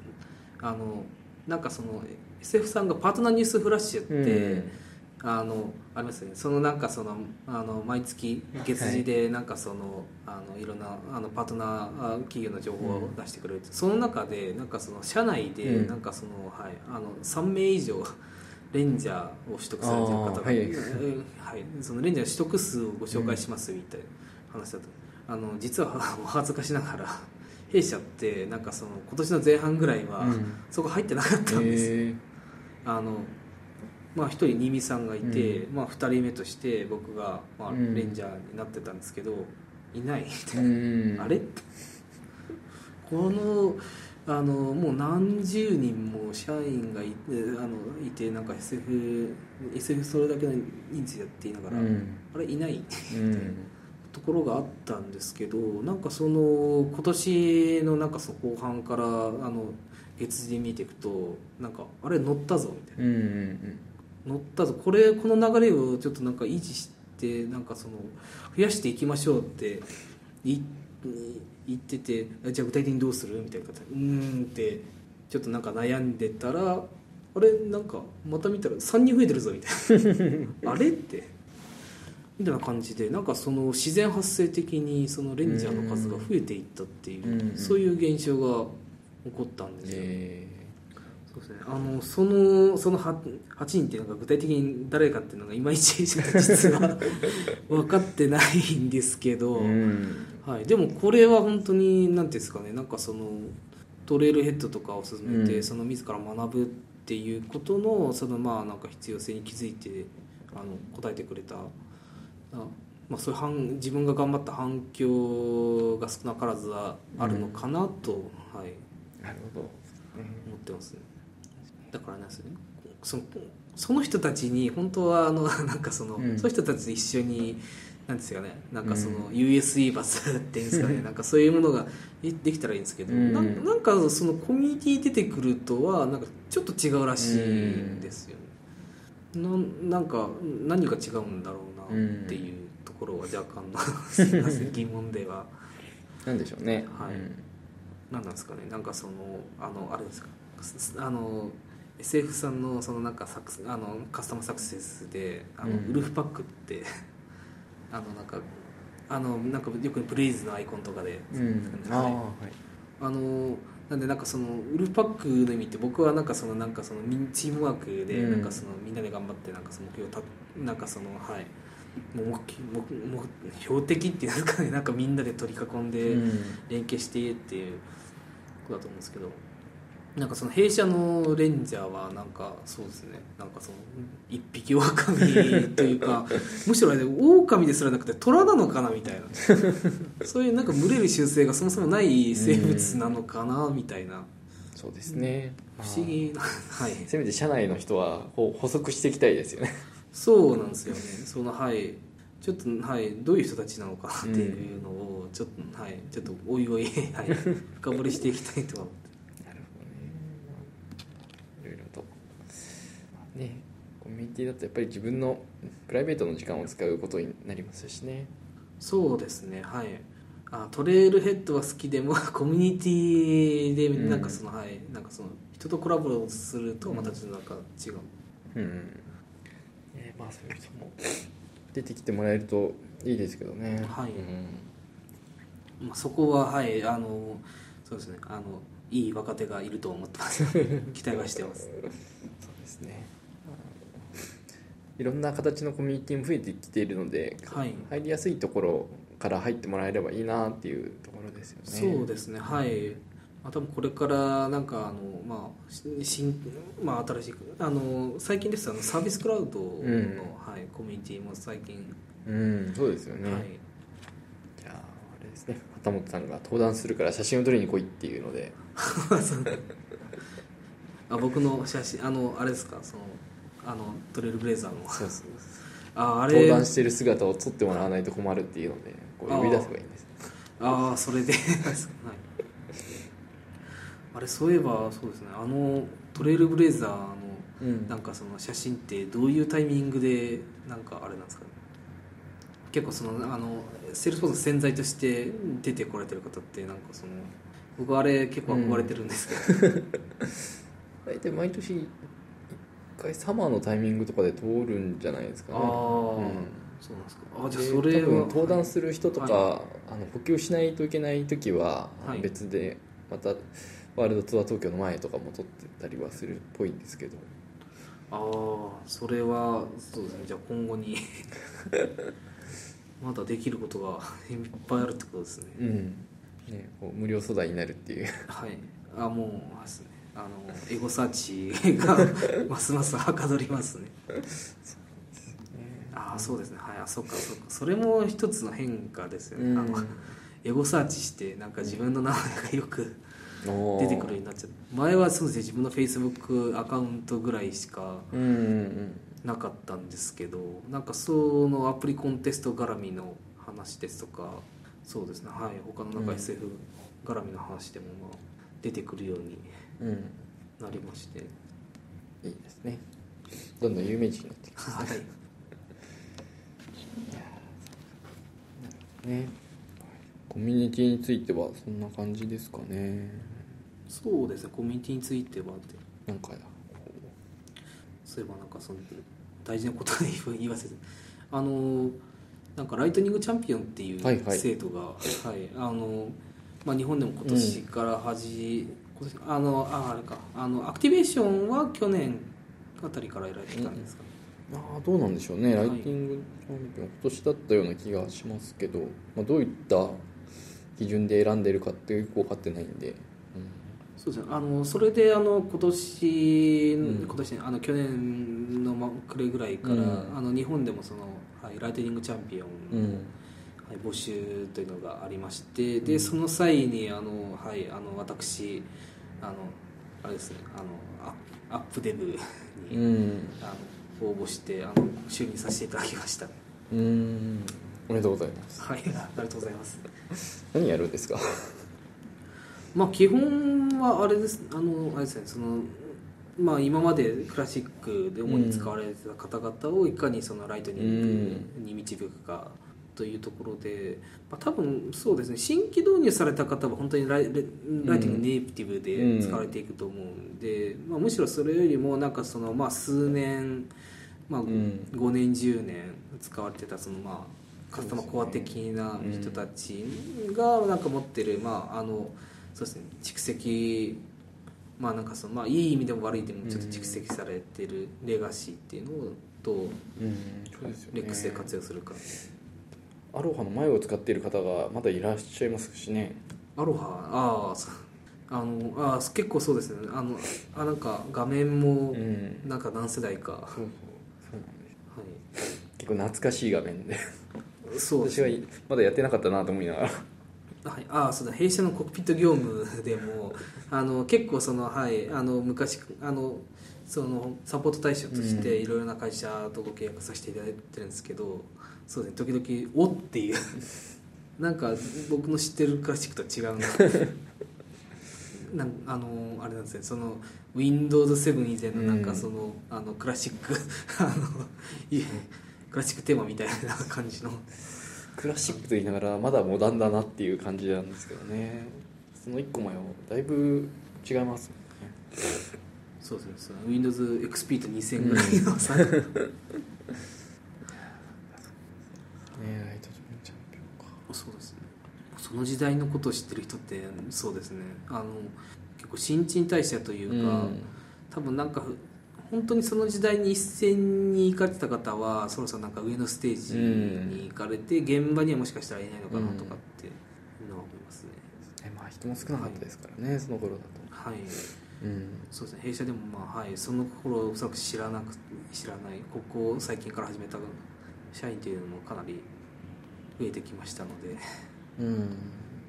B: あのなんかその SF さんがパートナーニュースフラッシュって、あのありますよね。そのなんかそのあの毎月月次でなんかその、あのいろんなあのパートナーあ企業の情報を出してくれる、その中でなんかその社内で
A: うん。
B: なんかその、はい、あの3名以上レンジャーを取得されてる方が、
A: はい
B: うんはい、そのレンジャー取得数をご紹介しますみたいな話だった、あの実は お恥ずかしながら弊社ってなんかその今年の前半ぐらいは、
A: うん。
B: そこ入ってなかったんですよ。
A: へえ
B: あのまあ、1人新見さんがいて、まあ、2人目として僕が、まあ、
A: うん。
B: レンジャーになってたんですけど、いないみた
A: う
B: いな、
A: ん
B: あれ？このあのもう何十人も社員がいてあのいてなんか SF, SF それだけの人数やっていながら、
A: うん。
B: あれ？いない
A: うん
B: ところがあったんですけどなんかその今年のなんかその後半からあの月次で見ていくとなんかあれ乗ったぞみたいな。
A: うんうん
B: 乗ったぞ。これこの流れをちょっとなんか維持してなんかその増やしていきましょうってい言っててじゃあ具体的にどうするみたいな形。うーんってちょっとなんか悩んでたらあれなんかまた見たら3人増えてるぞみたいな。あれってみたいな感じでなんかその自然発生的にそのレンジャーの数が増えていったっていう、
A: うん
B: そういう現象が起こったんですよ、
A: え
B: そうですね、あのそのその 8, 8人っていうのが具体的に誰かっていうのがいまいち実は 分かってないんですけど、
A: うん。
B: はい、でもこれは本当に何ていうんですかねなんかそのトレイルヘッドとかを進めて、
A: うん。
B: その自ら学ぶっていうことのそのまあなんか必要性に気づいてあの答えてくれたあ、まあ、そういう反自分が頑張った反響が少なからずはあるのかなと、はい、
A: なるほど、ね
B: 思ってますね。だからなんですよね。そのその人たちに本当はあの なんかその、
A: うん。
B: そういう人たちと一緒になんですかね。なんかその
A: うん。
B: USB バスっていうんですかね。なんかそういうものがでできたらいいんですけど、
A: うん。
B: ななんかそのコミュニティ出てくるとはなんかちょっと違うらしいんですよね、なん。なんか何が違うんだろうなっていうところは若干の疑問では。
A: なんでしょうね。
B: はい。
A: うん。
B: 何なんですかね。なんかそのあのあれですか。すあの SF さんのそのなんかサクスあのカスタマーサクセスであの、
A: うん。
B: ウルフパックって あのなんかあのなんかよくプレイズのアイコンとかで、
A: うん。ああ
B: はい
A: はい。
B: あのなんでなんかそのウルフパックの意味って僕はなんかそのなんかそのチームワークで
A: うん。
B: なんかそのみんなで頑張ってなんかその目標をたなんかそのはいもう目目目標的っていうんですかね なんかみんなで取り囲んで、
A: うん。
B: 連携してっていうことだと思うんですけどなんかその弊社のレンジャーはなんかそうですね。なんかその一匹狼というか むしろあれ狼ですらなくて虎なのかなみたいな。そういうなんか群れる習性がそもそもない生物なのかなみたいな。
A: そうですね。
B: 不思議な はい。
A: せめて社内の人は補足していきたいですよね
B: そうなんですよね。そのはい。ちょっとはい。どういう人たちなのかなっていうのをちょっと、はい。ちょっとおいおい、はい、深掘りしていきたいと。は思って
A: なるほどね。いろいろと。まあね。コミュニティだとやっぱり自分のプライベートの時間を使うことになりますしね。
B: そうですね。はい。あトレイルヘッドは好きでも コミュニティでなんかその、はい。なんかその人とコラボするとまたちょっとなんか違う、
A: うん。うんえーまあそういう人も。出てきてもらえるといいですけどね。
B: はい。
A: うん。
B: まあ、そこははいあのそうですね。あのいい若手がいると思ってます。期待はしてます。
A: そうですね。いろんな形のコミュニティも増えてきているので、
B: はい。
A: 入りやすいところから入ってもらえればいいなっていうところですよね。
B: そうですね。はい、まあ、多分これからなんかあのまあし新まあ新しいあの最近ですとあのサービスクラウドの、
A: うん。
B: はい、コミュニティも最近、
A: うんそうですよね、
B: はい。
A: じゃああれですね。畑本さんが登壇するから写真を撮りに来いっていうので。
B: あ僕の写真あのあれですか？そのあのトレイルブレザーの。
A: そうそう
B: ああれ。
A: 登壇してる姿を撮ってもらわないと困るっていうのでこう呼び出せばいいんです。
B: ああそれで、はい、あれそういえばそうですね。あのトレイルブレザーの
A: うん。
B: なんかその写真ってどういうタイミングでなんかあれなんですかね。結構そのあのセールスフォースの宣材として出てこられてる方ってなんかその僕あれ結構憧れてるんですけど、
A: 大体毎年1回サマーのタイミングとかで撮るんじゃないですかね。
B: ああ、
A: うん
B: そうなんですか。あじゃあ
A: で
B: それ
A: 多分
B: は
A: 登壇する人とか、
B: は
A: あの補給しないといけない時は
B: はい。
A: 別でまたワールドツアー東京の前とかも撮ってたりはするっぽいんですけど。
B: ああそれはそうですね。じゃあ今後に まだできることが いっぱいあるってことですね。
A: うん。ね、こう無料素材になるっていう。
B: はい。あもうですね。あのエゴサーチが ますますはかどりますね。ああそうですね。はい。あそっかそっか。それも一つの変化ですよね、
A: うん。
B: あのエゴサーチしてなんか自分の名前がよく出てくるようになっちゃって前はそうですね自分のフェイスブックアカウントぐらいしか
A: うんうんうん。
B: なかったんですけどなんかそのアプリコンテスト絡みの話ですとかそうですねはい他のなんか
A: うん。
B: SF 絡みの話でもまあ出てくるように
A: うん。
B: なりまして。
A: いいですね。どんどん有名人になっていく
B: はい。
A: ねコミュニティについてはそんな感じですかね。
B: そうですね。コミュニティについてはって。
A: なんか
B: そういえばなんかその大事なことで言わせてあのなんかライトニングチャンピオンっていう
A: はいはい。
B: 制度が、はい。あのまあ、日本でも今年から始、今年あのああれか。あのアクティベーションは去年あたりからやられてたんですか？ね、
A: ああどうなんでしょうね。
B: はい
A: ライティングチャンピオン今年だったような気がしますけど、まあ、どういった基準で選んでるかってよく分かってないんで、
B: そうですね。あのそれであの今年、
A: うん。
B: 今年ねあの去年のま暮れぐらいから、
A: うん。
B: あの日本でもその、はい、ライトニングチャンピオン
A: うん。
B: はい、募集というのがありましてでその際にあの、はい、あの私あのあれですねあのアアップデブに、
A: うん。
B: あの応募してあの就任させていただきました。
A: うんおめでとうございます。
B: はいありがとうございます。
A: 何やるんですか？
B: まあ基本はあれです。あのあれですねそのまあ今までクラシックで主に使われてた方々をいかにそのライトニングに導くかというところで、まあ、多分そうですね新規導入された方は本当にライライティングネイティブで使われていくと思うんで、まあ、むしろそれよりもなんかそのまあ数年、まあ、
A: ん。
B: 5年10年使われてたそのまあカスタマーコア的な人たちがなんか持ってるまああのそうですね。蓄積。まあなんかそのまあいい意味でも悪い意味でもちょっと蓄積されてるレガシーっていうのをどう
A: うん。そうですよね
B: レックスで活用するか。
A: アロハの前を使っている方がまだいらっしゃいますしね。
B: アロハ？あああのあー結構そうですね。あのあなんか画面も
A: うん。
B: なんか何世代か、
A: そうそう。そうなんです。
B: は
A: 結構懐かしい画面で。
B: い、そう
A: 私は
B: ね
A: まだやってなかったなと思いながら。
B: はい、ああそうだ。弊社のコックピット業務でもあの結構そのはいあの昔あのそのサポート対象として
A: うん。
B: いろいろな会社とご契約させていただいてるんですけど、そうですね。時々「おっ!」っていう。なんか僕の知ってるクラシックとは違うな。なんあのあれなんですね。その Windows7 以前のなんかその,、あのクラシック。あのいクラシックテーマみたいな感じの。
A: クラシックと言いながらまだモダンだなっていう感じなんですけどね。その1個前はだいぶ違いますもんね。
B: そうですね。その Windows XP と2000ぐらいの差、
A: ねライトチャンピオンか。
B: そうですね。その時代のことを知ってる人ってそうですね。あの結構新陳代謝というか、
A: うん。
B: 多分なんか本当にその時代に一線に行かれてた方はそろそろなんか上のステージに行かれて、現場にはもしかしたらいないのかなとかっていうのは思いますね、
A: ねまあ人も少なかったですからね、その頃だと。
B: はい。
A: うん。
B: そうですね。弊社でもまあはい。その頃おそらく知らなく知らないここ最近から始めた社員というのもかなり増えてきましたので
A: うん。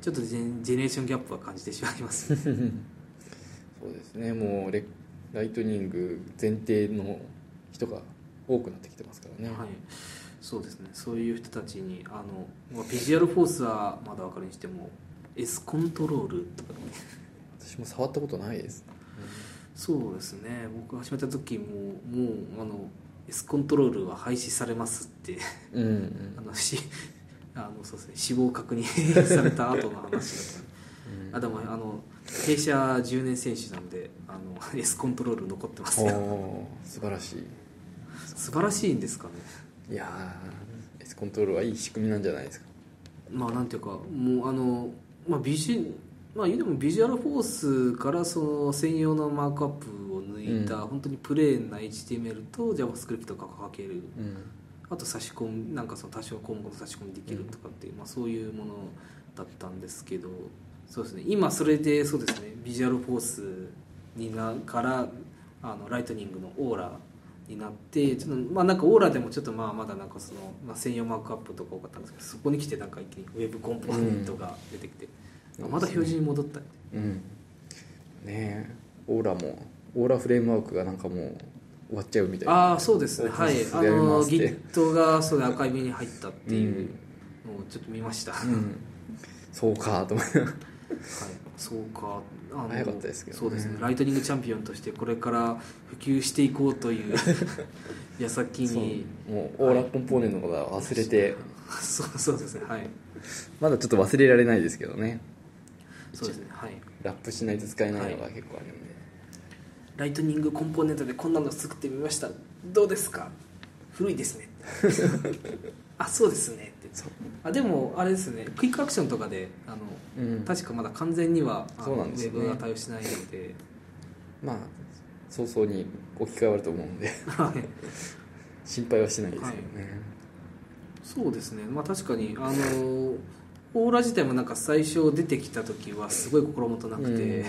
B: ちょっとジェジェネレーションギャップは感じてしまいます。
A: そうですね。もうレライトニング前提の人が多くなってきてますからね、
B: はい、そうですね。そういう人たちにあのまあビジュアルフォースはまだ分かるにしても S コントロールとかね。
A: 私も触ったことないです、
B: そうですね。僕が始めた時ももうあの S コントロールは廃止されますって
A: うんうん。
B: あのしあのそうですね。死亡確認された後の話だったあでもあの弊社10年選手なんであの S コントロール残ってますよ。
A: 素晴らしい。
B: 素晴らしいんですかね。
A: いやー S コントロールはいい仕組みなんじゃないですか。
B: まあなんていうかもうあの、まあ、ビジュまあ言うてもビジュアルフォースからその専用のマークアップを抜いた、
A: うん。
B: 本当にプレーンな HTML と JavaScript が書ける。
A: うん。
B: あと差し込むなんかその多少項目の差し込みできるとかっていう、まあ、そういうものだったんですけどそうですね。今それでそうですね。ビジュアルフォースになからあのライトニングのオーラになってちょっとまあなんかオーラでもちょっとまあまだなんかその、まあ、専用マークアップとか多かったんですけどそこに来てなんか一気にウェブコンポーネントが出てきて、
A: うん。
B: あまだ表示に戻ったみたい
A: うん。ねえ。オーラもオーラフレームワークがなんかもう終わっちゃうみたいな。
B: ああそうです。ねはい。あの Git がそれアーカイブに入ったっていう
A: うん
B: のをちょっと見ました、
A: うん。そうかと思って
B: はい、そうか。あの
A: 早かったですけどね。
B: そうですね。ライトニングチャンピオンとしてこれから普及していこうという 矢先に。
A: もうオーラコンポーネントのことは忘れて。
B: そうそうですね。はい。
A: まだちょっと忘れられないですけどね。
B: そうですね。はい。
A: ラップしないと使えないのが結構あるんで、
B: ライトニングコンポーネントでこんなの作ってみました。どうですか？古いですね あそうですねってあでもあれですねクイックアクションとかであの、
A: うん。
B: 確かまだ完全には
A: そうなんですよね。
B: ウェブが対応しないので。
A: まあ早々に置き換わると思うんで。
B: はい。
A: 心配はしないですよね、
B: そうですね。まあ確かにあのオーラ自体もなんか最初出てきた時はすごい心もとなくて、
A: うん。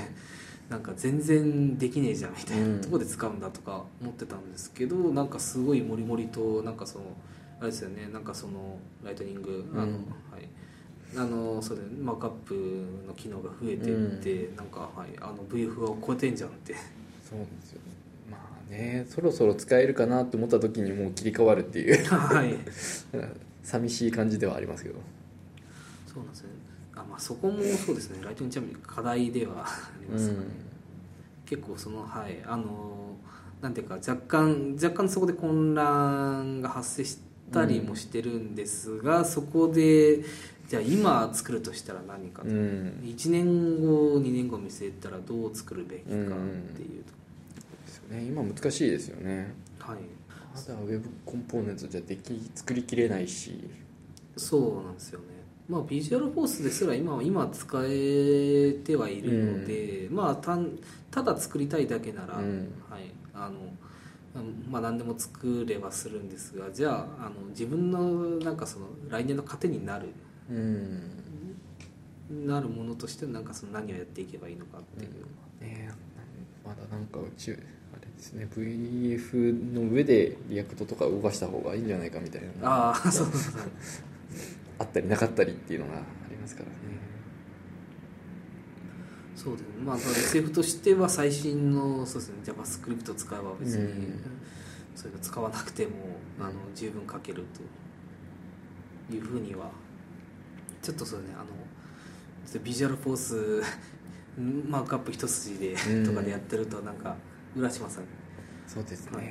B: なんか全然できねえじゃんみたいな、
A: うん
B: どこで使うんだとか思ってたんですけどなんかすごいモリモリとなんかそのあれですよねなんかそのライトニングあの、
A: うん
B: はい。あのそうだねマークアップの機能が増えていって、なんか、はい、あの VF を超えてんじゃんって。
A: そうですよまあねそろそろ使えるかなと思った時にもう切り替わるっていう。
B: はい。
A: 寂しい感じではありますけど。
B: そうなんですね。あまあそこもそうですね。ライトニングチャンピオン課題ではありますからね、結構そのはい。あのなんていうか若干若干そこで混乱が発生したりもしてるんですが、そこでじゃあ今作るとしたら何かと、
A: うん。
B: 1年後2年後見据えたらどう作るべきかっていうと、
A: ですよね。今難しいですよね。
B: はい。
A: まだウェブコンポーネントじゃでき作りきれないし。
B: そうなんですよね。まあビジュアルフォースですら今は今使えてはいるので、まあたただ作りたいだけなら、
A: うん。
B: はい。あのうんまあ何でも作ればするんですがじゃああの自分のなんかその来年の糧になる。
A: うん。
B: なるものとしてなんかその何をやっていけばいいのかっていう、
A: ねまだなんかうちあれですね VF の上でリアクトとか動かした方がいいんじゃないかみたいな
B: ああそうですね
A: あったりなかったりっていうのがありますからね
B: そうですね。まあ SF としては最新のそうですね。JavaScript を使えば別に、
A: うん。
B: それが使わなくてもあの十分書けるというふうには。ちょっとそうね。あのビジュアルフォースうんマークアップ一筋で
A: うん。
B: とかでやってるとなんか浦島さん。
A: そうですね、
B: はい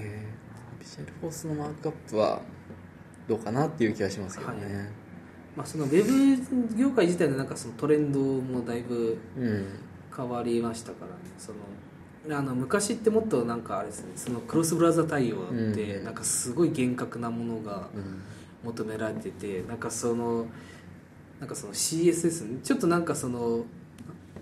A: ビジュアルフォースのマークアップはどうかなっていう気がしますけどね、
B: はい。まあ、そのウェブ業界自体のなんかそのトレンドもだいぶ
A: うん
B: 変わりましたからね。そのあの昔ってもっとなんかあれですね。そのクロスブラウザ対応って
A: うん。
B: なんかすごい厳格なものが
A: うん。
B: 求められててなんかそのなんかその CSS ねちょっとなんかその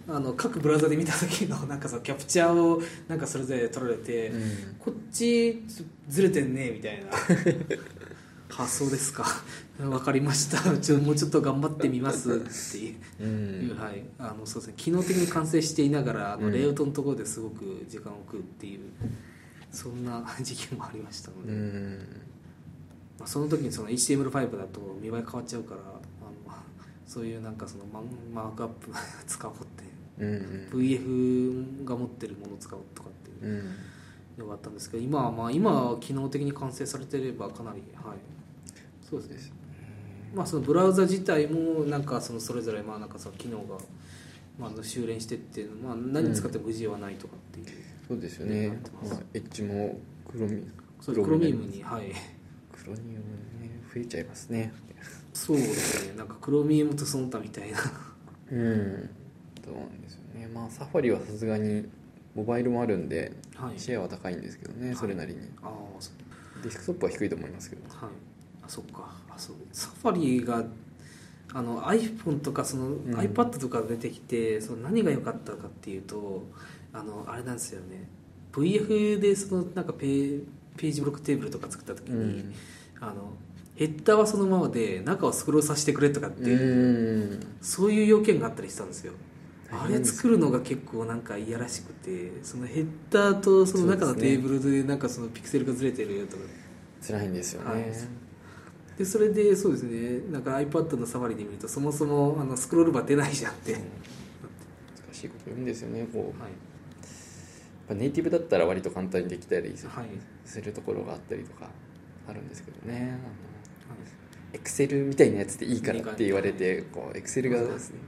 B: あの各ブラウザで見た時の なんかそのキャプチャーをなんかそれぞれ取られて、
A: うん。
B: こっちずれてんねみたいな 発想ですか。わかりました。ちょもうちょっと頑張ってみます。っていう。
A: うん。
B: はい、あのそうですね。機能的に完成していながらあの
A: うん。
B: レイアウトのところですごく時間を食うっていうそんな時期もありましたの
A: う
B: で、
A: ん。
B: まあ、その時にその HTML5 だと見栄え変わっちゃうからあの そういうなんかそのママークアップ使おうって
A: う。ん
B: VF が持ってるものを使おうとかっていう
A: うん。
B: のがあったんですけど今はまあ今は機能的に完成されてればかなりはいそうですね。まあ、そのブラウザ自体もなんかそのそれぞれまあなんかその機能がまあ修練してっていうのまあ何使っても不自由はないとかっていう、
A: そうですよね、まあ、エッジもクロミ
B: そうクロミウムにはい。
A: クロミウムね増えちゃいますね。
B: そうですね。なんかクロミウムとその他みたいな。
A: うん。そうなんですよね。まあサファリはさすがにモバイルもあるんで
B: はい。
A: シェアは高いんですけどね、
B: はい
A: それなりに。
B: ああそう。
A: デスクトップは低いと思いますけど。
B: はいあそっか。あそう。サファリがあの iPhone とかその、
A: ん。
B: iPad とか出てきてその何が良かったかっていうとあのあれなんですよね。VF でそのなんかペーページブロックテーブルとか作った時に、
A: うん。
B: あのヘッダーはそのままで中をスクロールさせてくれとかってそういう要件があったりしたんですよ。あれ作るのが結構なんかいやらしくてそのヘッダーとその中のテーブルでなんかそのピクセルがずれてるとか。
A: 辛いんですよね、
B: はいでそれでそうですね。なんか iPad のサファリで見るとそもそもあのスクロールバー出ないじゃんって、はい
A: 難しいこと言うんですよねこう。やっぱネイティブだったら割と簡単にできたりする,、
B: はい。
A: するところがあったりとかあるんですけどね。エクセルみたいなやつでいいからって言われてこうエクセルが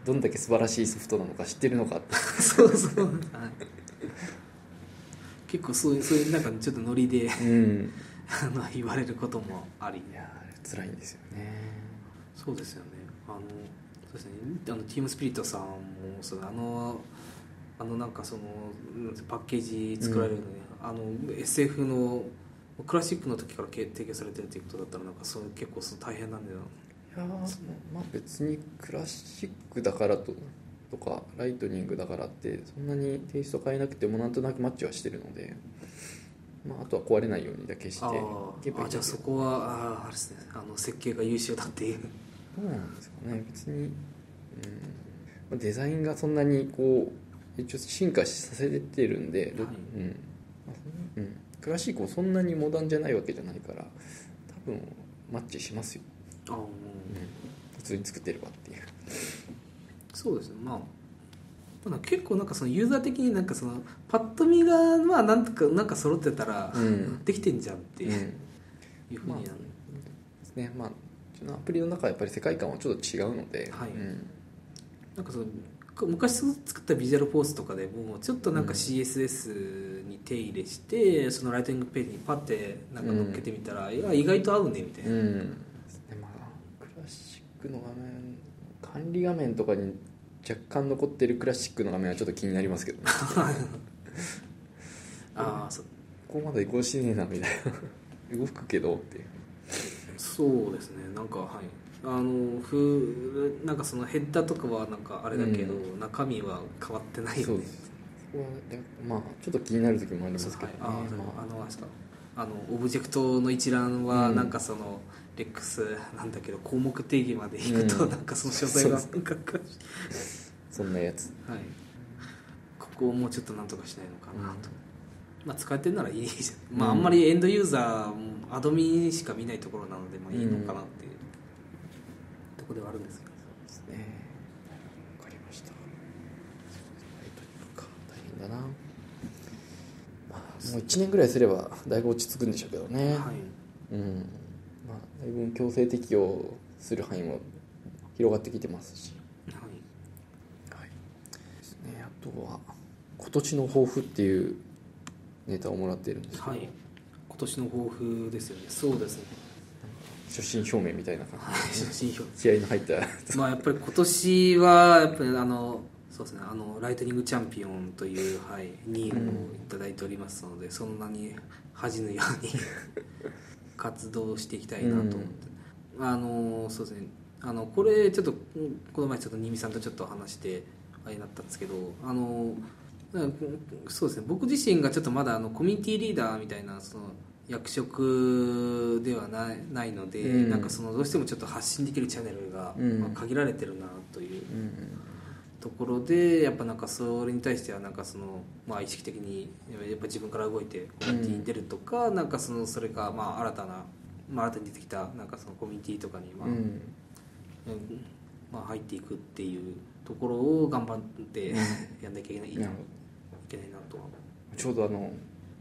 A: どんだけ素晴らしいソフトなのか知ってるのかって
B: そうそう、はい、結構そういうそういうなんかちょっとノリで
A: うん。
B: あの言われることもあり。
A: いやー辛いんですよね。
B: そうですよね。あのそうですね。あのチームスピリットさんもそうあのあのなんかそのうんパッケージ作られるのに、あの SF のクラシックの時から提供されてるっていうことだったらなんかそう結構その大変なんだよ。
A: いやーまあ別にクラシックだからととかライトニングだからってそんなにテイスト変えなくてもなんとなくマッチはしてるので、まあ、あとは壊れないようにだけして
B: ああじゃあそこはあーあれですねあの設計が優秀だっていう。
A: どうなんですかね。別に、うん。まあ、デザインがそんなにこう一応進化させてるんで、
B: はい。
A: うん。うん、クラシックもそんなにモダンじゃないわけじゃないから多分マッチしますよ、
B: あー。
A: うん、普通に作ってればっていう。
B: そうですね。まあただ結構なんかそのユーザー的になんかそのパッと見がまあなんとかなんか揃ってたら、
A: うん。
B: できてんじゃんって
A: うん。
B: いうふうになる、
A: ですね。まあうちのアプリの中はやっぱり世界観はちょっと違うので、
B: はい。
A: うん。
B: なんかその昔作ったビジュアルフォースとかでもちょっとなんか
A: うん。
B: CSS に手入れして、そのライティングページにパッてなんか乗っけてみたら、いや意外と合うねみたいな、
A: うん。ですね。まあクラシックの画面管理画面とかに若干残ってるクラシックの画面はちょっと気になりますけどね。
B: ああそう
A: ここまだ移行しねえなみたいな。動くけどって
B: そうですね。なんかはい。あのふなんかそのヘッダーとかはなんかあれだけど、
A: う
B: 中身は変わってないよね。
A: そうですそこはでまあちょっと気になる時もありますけどね、
B: はい、あ、
A: ま
B: あ、あのあのオブジェクトの一覧は
A: うん。
B: なんかその、レックスなんだけど項目定義までいくと、
A: うん。
B: なんかその詳細が
A: そ
B: なんか
A: そんなやつ。
B: はい。ここをもうちょっとなんとかしないのかなと、まあ使ってるならいいじゃん。まああんまりエンドユーザーもアドミンしか見ないところなのでまあいいのかなっていう。ところではあるんですけど。
A: ですね。わかりました。大変だな。まあもう1年ぐらいすればだいぶ落ち着くんでしょうけどね、
B: はい。
A: うん。まあだいぶ強制適用する範囲も広がってきてますし。
B: はい。
A: はいですね。あとは今年の抱負っていうネタをもらってるんですけど、
B: はい。今年の抱負ですよね。そうですね。
A: 初心表明みたいな感
B: はい。写真表
A: じ気合いの入った。
B: まあやっぱり今年はやっぱりあのそうですね。あのライトニングチャンピオンという、はい、2位をいただいておりますので、そんなに恥じぬように活動していきたいなと思って、あのそうですね。あのこれちょっとうんこの前ちょっと新見さんとちょっと話してあれになったんですけどあのうんそうですね。僕自身がちょっとまだあのコミュニティリーダーみたいなその役職ではないないので、
A: うん。
B: なんかそのどうしてもちょっと発信できるチャンネルが、
A: うん。
B: まあ、限られてるなという。
A: うん
B: ところでやっぱなんかそれに対してはなんかその、まあ、意識的にやっぱ自分から動いてコミュニティに出るとか、なんかそのそれかまあ新たな、まあ、新たに出てきたなんかそのコミュニティとかに、まあ
A: うん。
B: うんまあ、入っていくっていうところを頑張って やんなきゃいけない,、いけないなとは
A: どちょうどあの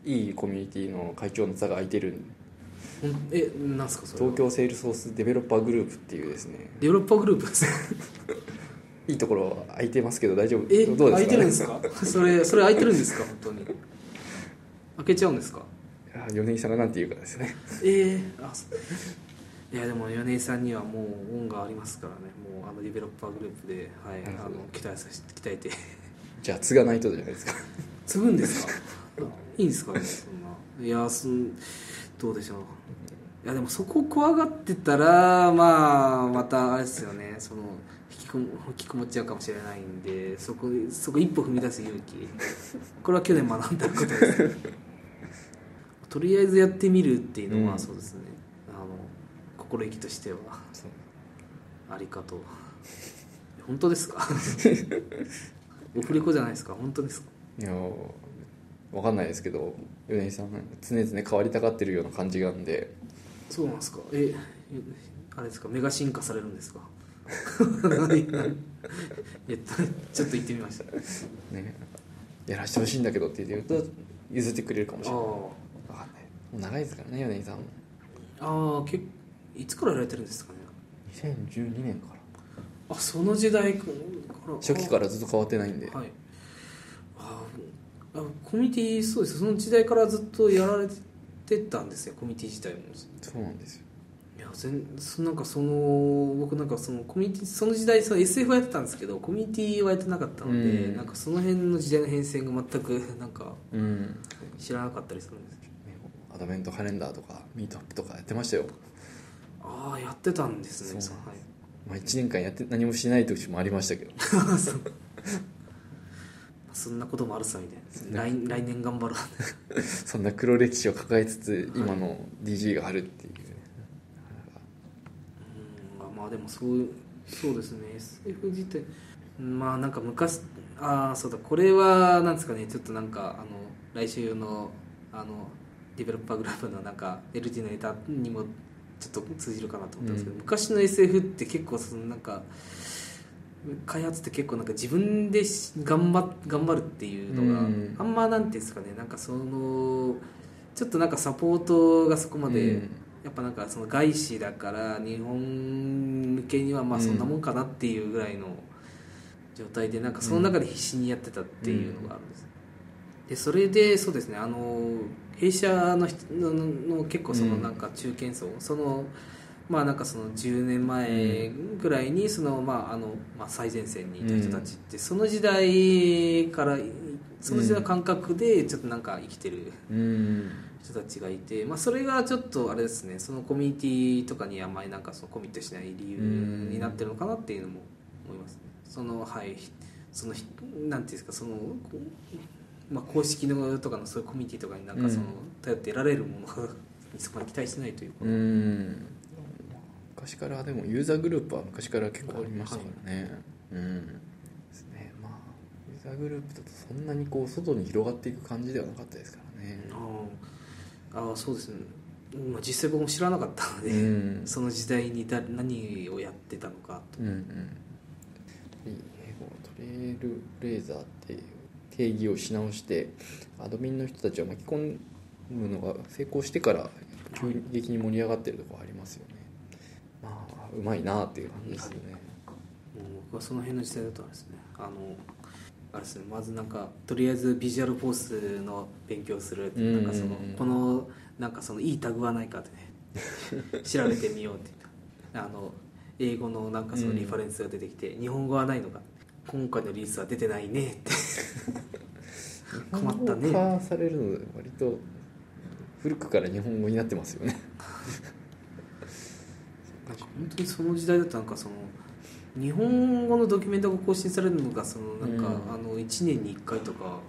A: いいコミュニティの会長の座が空いてるん。で
B: えなんすかそれは？
A: 東京セールソースデベロッパーグループっていうですね。
B: デベロッパーグループです
A: いいところ空いてますけど大丈夫？
B: え
A: どうですか、
B: 空いてるんですか？それそれ空いてるんですか？本当に。開けちゃうんですか？
A: 米井さんが何て言うかですね。
B: ええあそう。いやでも米井さんにはもう恩がありますからね。もうあのディベロッパーグループで、はい、あの期待させて鍛えて
A: じゃあ継がないとじゃないですか。
B: 継ぐんですか？いいんですか？ねそんな。いやそんどうでしょう。いやでもそこを怖がってたらまあまたあれですよね。その引きこも引きこもっちゃうかもしれないんでそこそこ一歩踏み出す勇気。これは去年学んだことです。とりあえずやってみるっていうのは、
A: うん。
B: そうですね。あの心意気としてはありかと。本当ですか？オフレコじゃないですか？本当ですか？
A: いやわかんないですけど米井さん常々変わりたがってるような感じがあるんで。
B: そうなんですか？えあれですか？メガ進化されるんですか？や ちょっと言ってみました
A: ね。やらしてほしいんだけどって言うと譲ってくれるかもし
B: あ
A: れない。わかんないもう長いですからね米井さん。
B: ああいつからやられてるんですかね。
A: 2012年から。
B: あその時代から。
A: 初期からずっと変わってないんで。
B: はい。ああコミュニティそうです。その時代からずっとやられてたんですよコミュニティ自体も。
A: そうなんですよ
B: 全そなんかその僕なんかそのコミュニティその時代その SF はやってたんですけどコミュニティはやってなかったので、
A: うん。
B: なんかその辺の時代の変遷が全くなんか
A: うん。
B: 知らなかったりするんです
A: ねアドベントカレンダーとかミートアップとかやってましたよ、
B: ああやってたんですね。はい。
A: まあ、1年間やって何もしない時もありましたけど。
B: そんなこともあるさみたいな。来来年頑張ろう。
A: そんな黒歴史を抱えつつ今の DG があるっていうね、
B: うんまあでもそうそうですね。SF 自体まあなんか昔ああそうだこれはなんですかねちょっとなんかあの来週のあのディベロッパーグループのなんか LG のネタにもちょっと通じるかなと思ったんですけど、
A: うん。
B: 昔の SF って結構そのなんか開発って結構なんか自分でし頑張頑張るっていうのが、
A: うん。
B: あんまなんていうんですかねなんかそのちょっとなんかサポートがそこまで、
A: うん
B: やっぱなんかその外資だから日本向けにはまあそんなもんかなっていうぐらいの状態でなんかその中で必死にやってたっていうのがあるんです、でそれでそうですねあの弊社の人のの結構その
A: うん
B: なんか中堅層、そのまあなんかその10年前ぐらいにそのまああのまあ最前線にいた人たちってその時代からその時代の感覚でちょっとなんか生きてる
A: うん
B: 人たちがいて、まあ、それがちょっとあれですねそのコミュニティとかにあんまりなんかそのコミットしない理由になってるのかなっていうのも思いますね。そのはいそのひなんていうんですかその、まあ、公式のとかのそういうコミュニティとかになんかその、
A: うん。
B: 頼って得られるものが そこまで期待してないというか、
A: うん。昔からでもユーザーグループは昔から結構ありましたからね、うん。ですね。まあユーザーグループだとそんなにこう外に広がっていく感じではなかったですからね。
B: あーあーそうですね、まあ、実際僕も知らなかったので、
A: うん。
B: その時代にだ何をやってたのかと。
A: うんうん。トレイルレーザーっていう定義をし直してアドミンの人たちを巻き込むのが成功してから急激に盛り上がってるところありますよね。まあうまいなっていう感じですよね。
B: もう僕はその辺の時代だったんですね。あのあれですね。まずなんかとりあえずビジュアルフォースの勉強するなんかそのこのなんかそのいいタグはないかってね。調べてみようってあの英語のなんかそのリファレンスが出てきて、日本語はないのか。今回のリリースは出てないねって。困ったね。
A: 化されるので割と古くから日本語になってますよね。
B: なんか本当にその時代だとなんかその日本語のドキュメントが更新されるのがそのなんか、
A: うん。
B: あの1年に1回とか、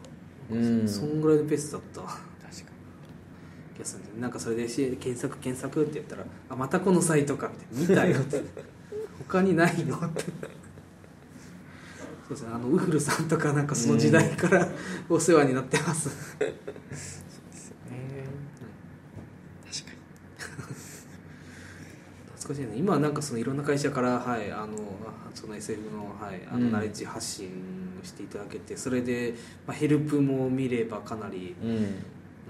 A: うん。
B: そんぐらいのペースだった。
A: 確か
B: 気がするなんかそれでし検索検索ってやったら「あまたこのサイトか」って見たよって。他にないのって。そうですね。あのウフルさんとかなんかその時代からお世話になってます、
A: にね確かに
B: 懐かしいね。今はなんかそのいろんな会社から、はい、あのその SF の,、はい、あ
A: うん。
B: のナレッジ発信していただけてそれで、まあ、ヘルプも見ればかなり
A: うん。
B: 載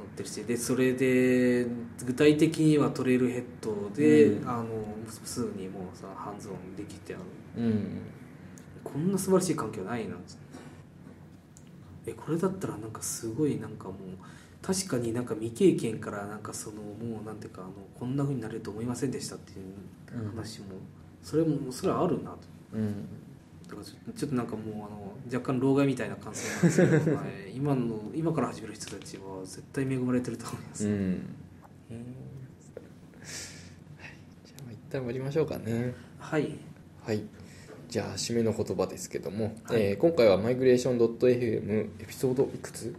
B: ってるしでそれで具体的にはトレイルヘッドで、
A: うん。
B: あの普通にもうさハンズオンできてある。
A: うん。
B: こんな素晴らしい環境ないな。えこれだったらなんかすごいなんかもう確かになんか未経験からなんかそのもうなんていうかあのこんなふうになれると思いませんでしたっていう話も、それもそれはあるなと。
A: うん。
B: だからちょっとなんかもうあの若干老害みたいな感想なんですけど、はい、今の今から始める人たちは絶対恵まれてると思います、
A: うん。じゃあ一旦終わりましょうかね。
B: はい。
A: はい。じゃあ締めの言葉ですけども、
B: はい。
A: えー今回はマイグレーション .fm エピソードいくつ？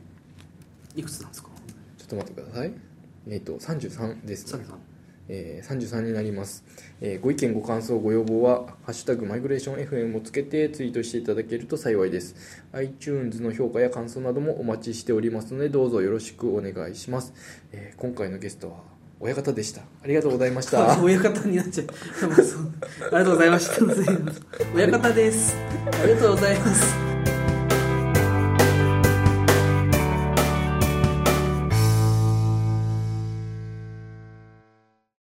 B: いくつなんですか？
A: ちょっと待ってください。えっ、と33です。ねえー33になります、えーご意見ご感想ご要望は「ハッシュタグマイグレーション FM」をつけてツイートしていただけると幸いです。iTunes の評価や感想などもお待ちしておりますのでどうぞよろしくお願いします、えー今回のゲストは親方でした。ありがとうございました。
B: 親方になっちゃ う。ありがとうございました。親方です。ありがとうございます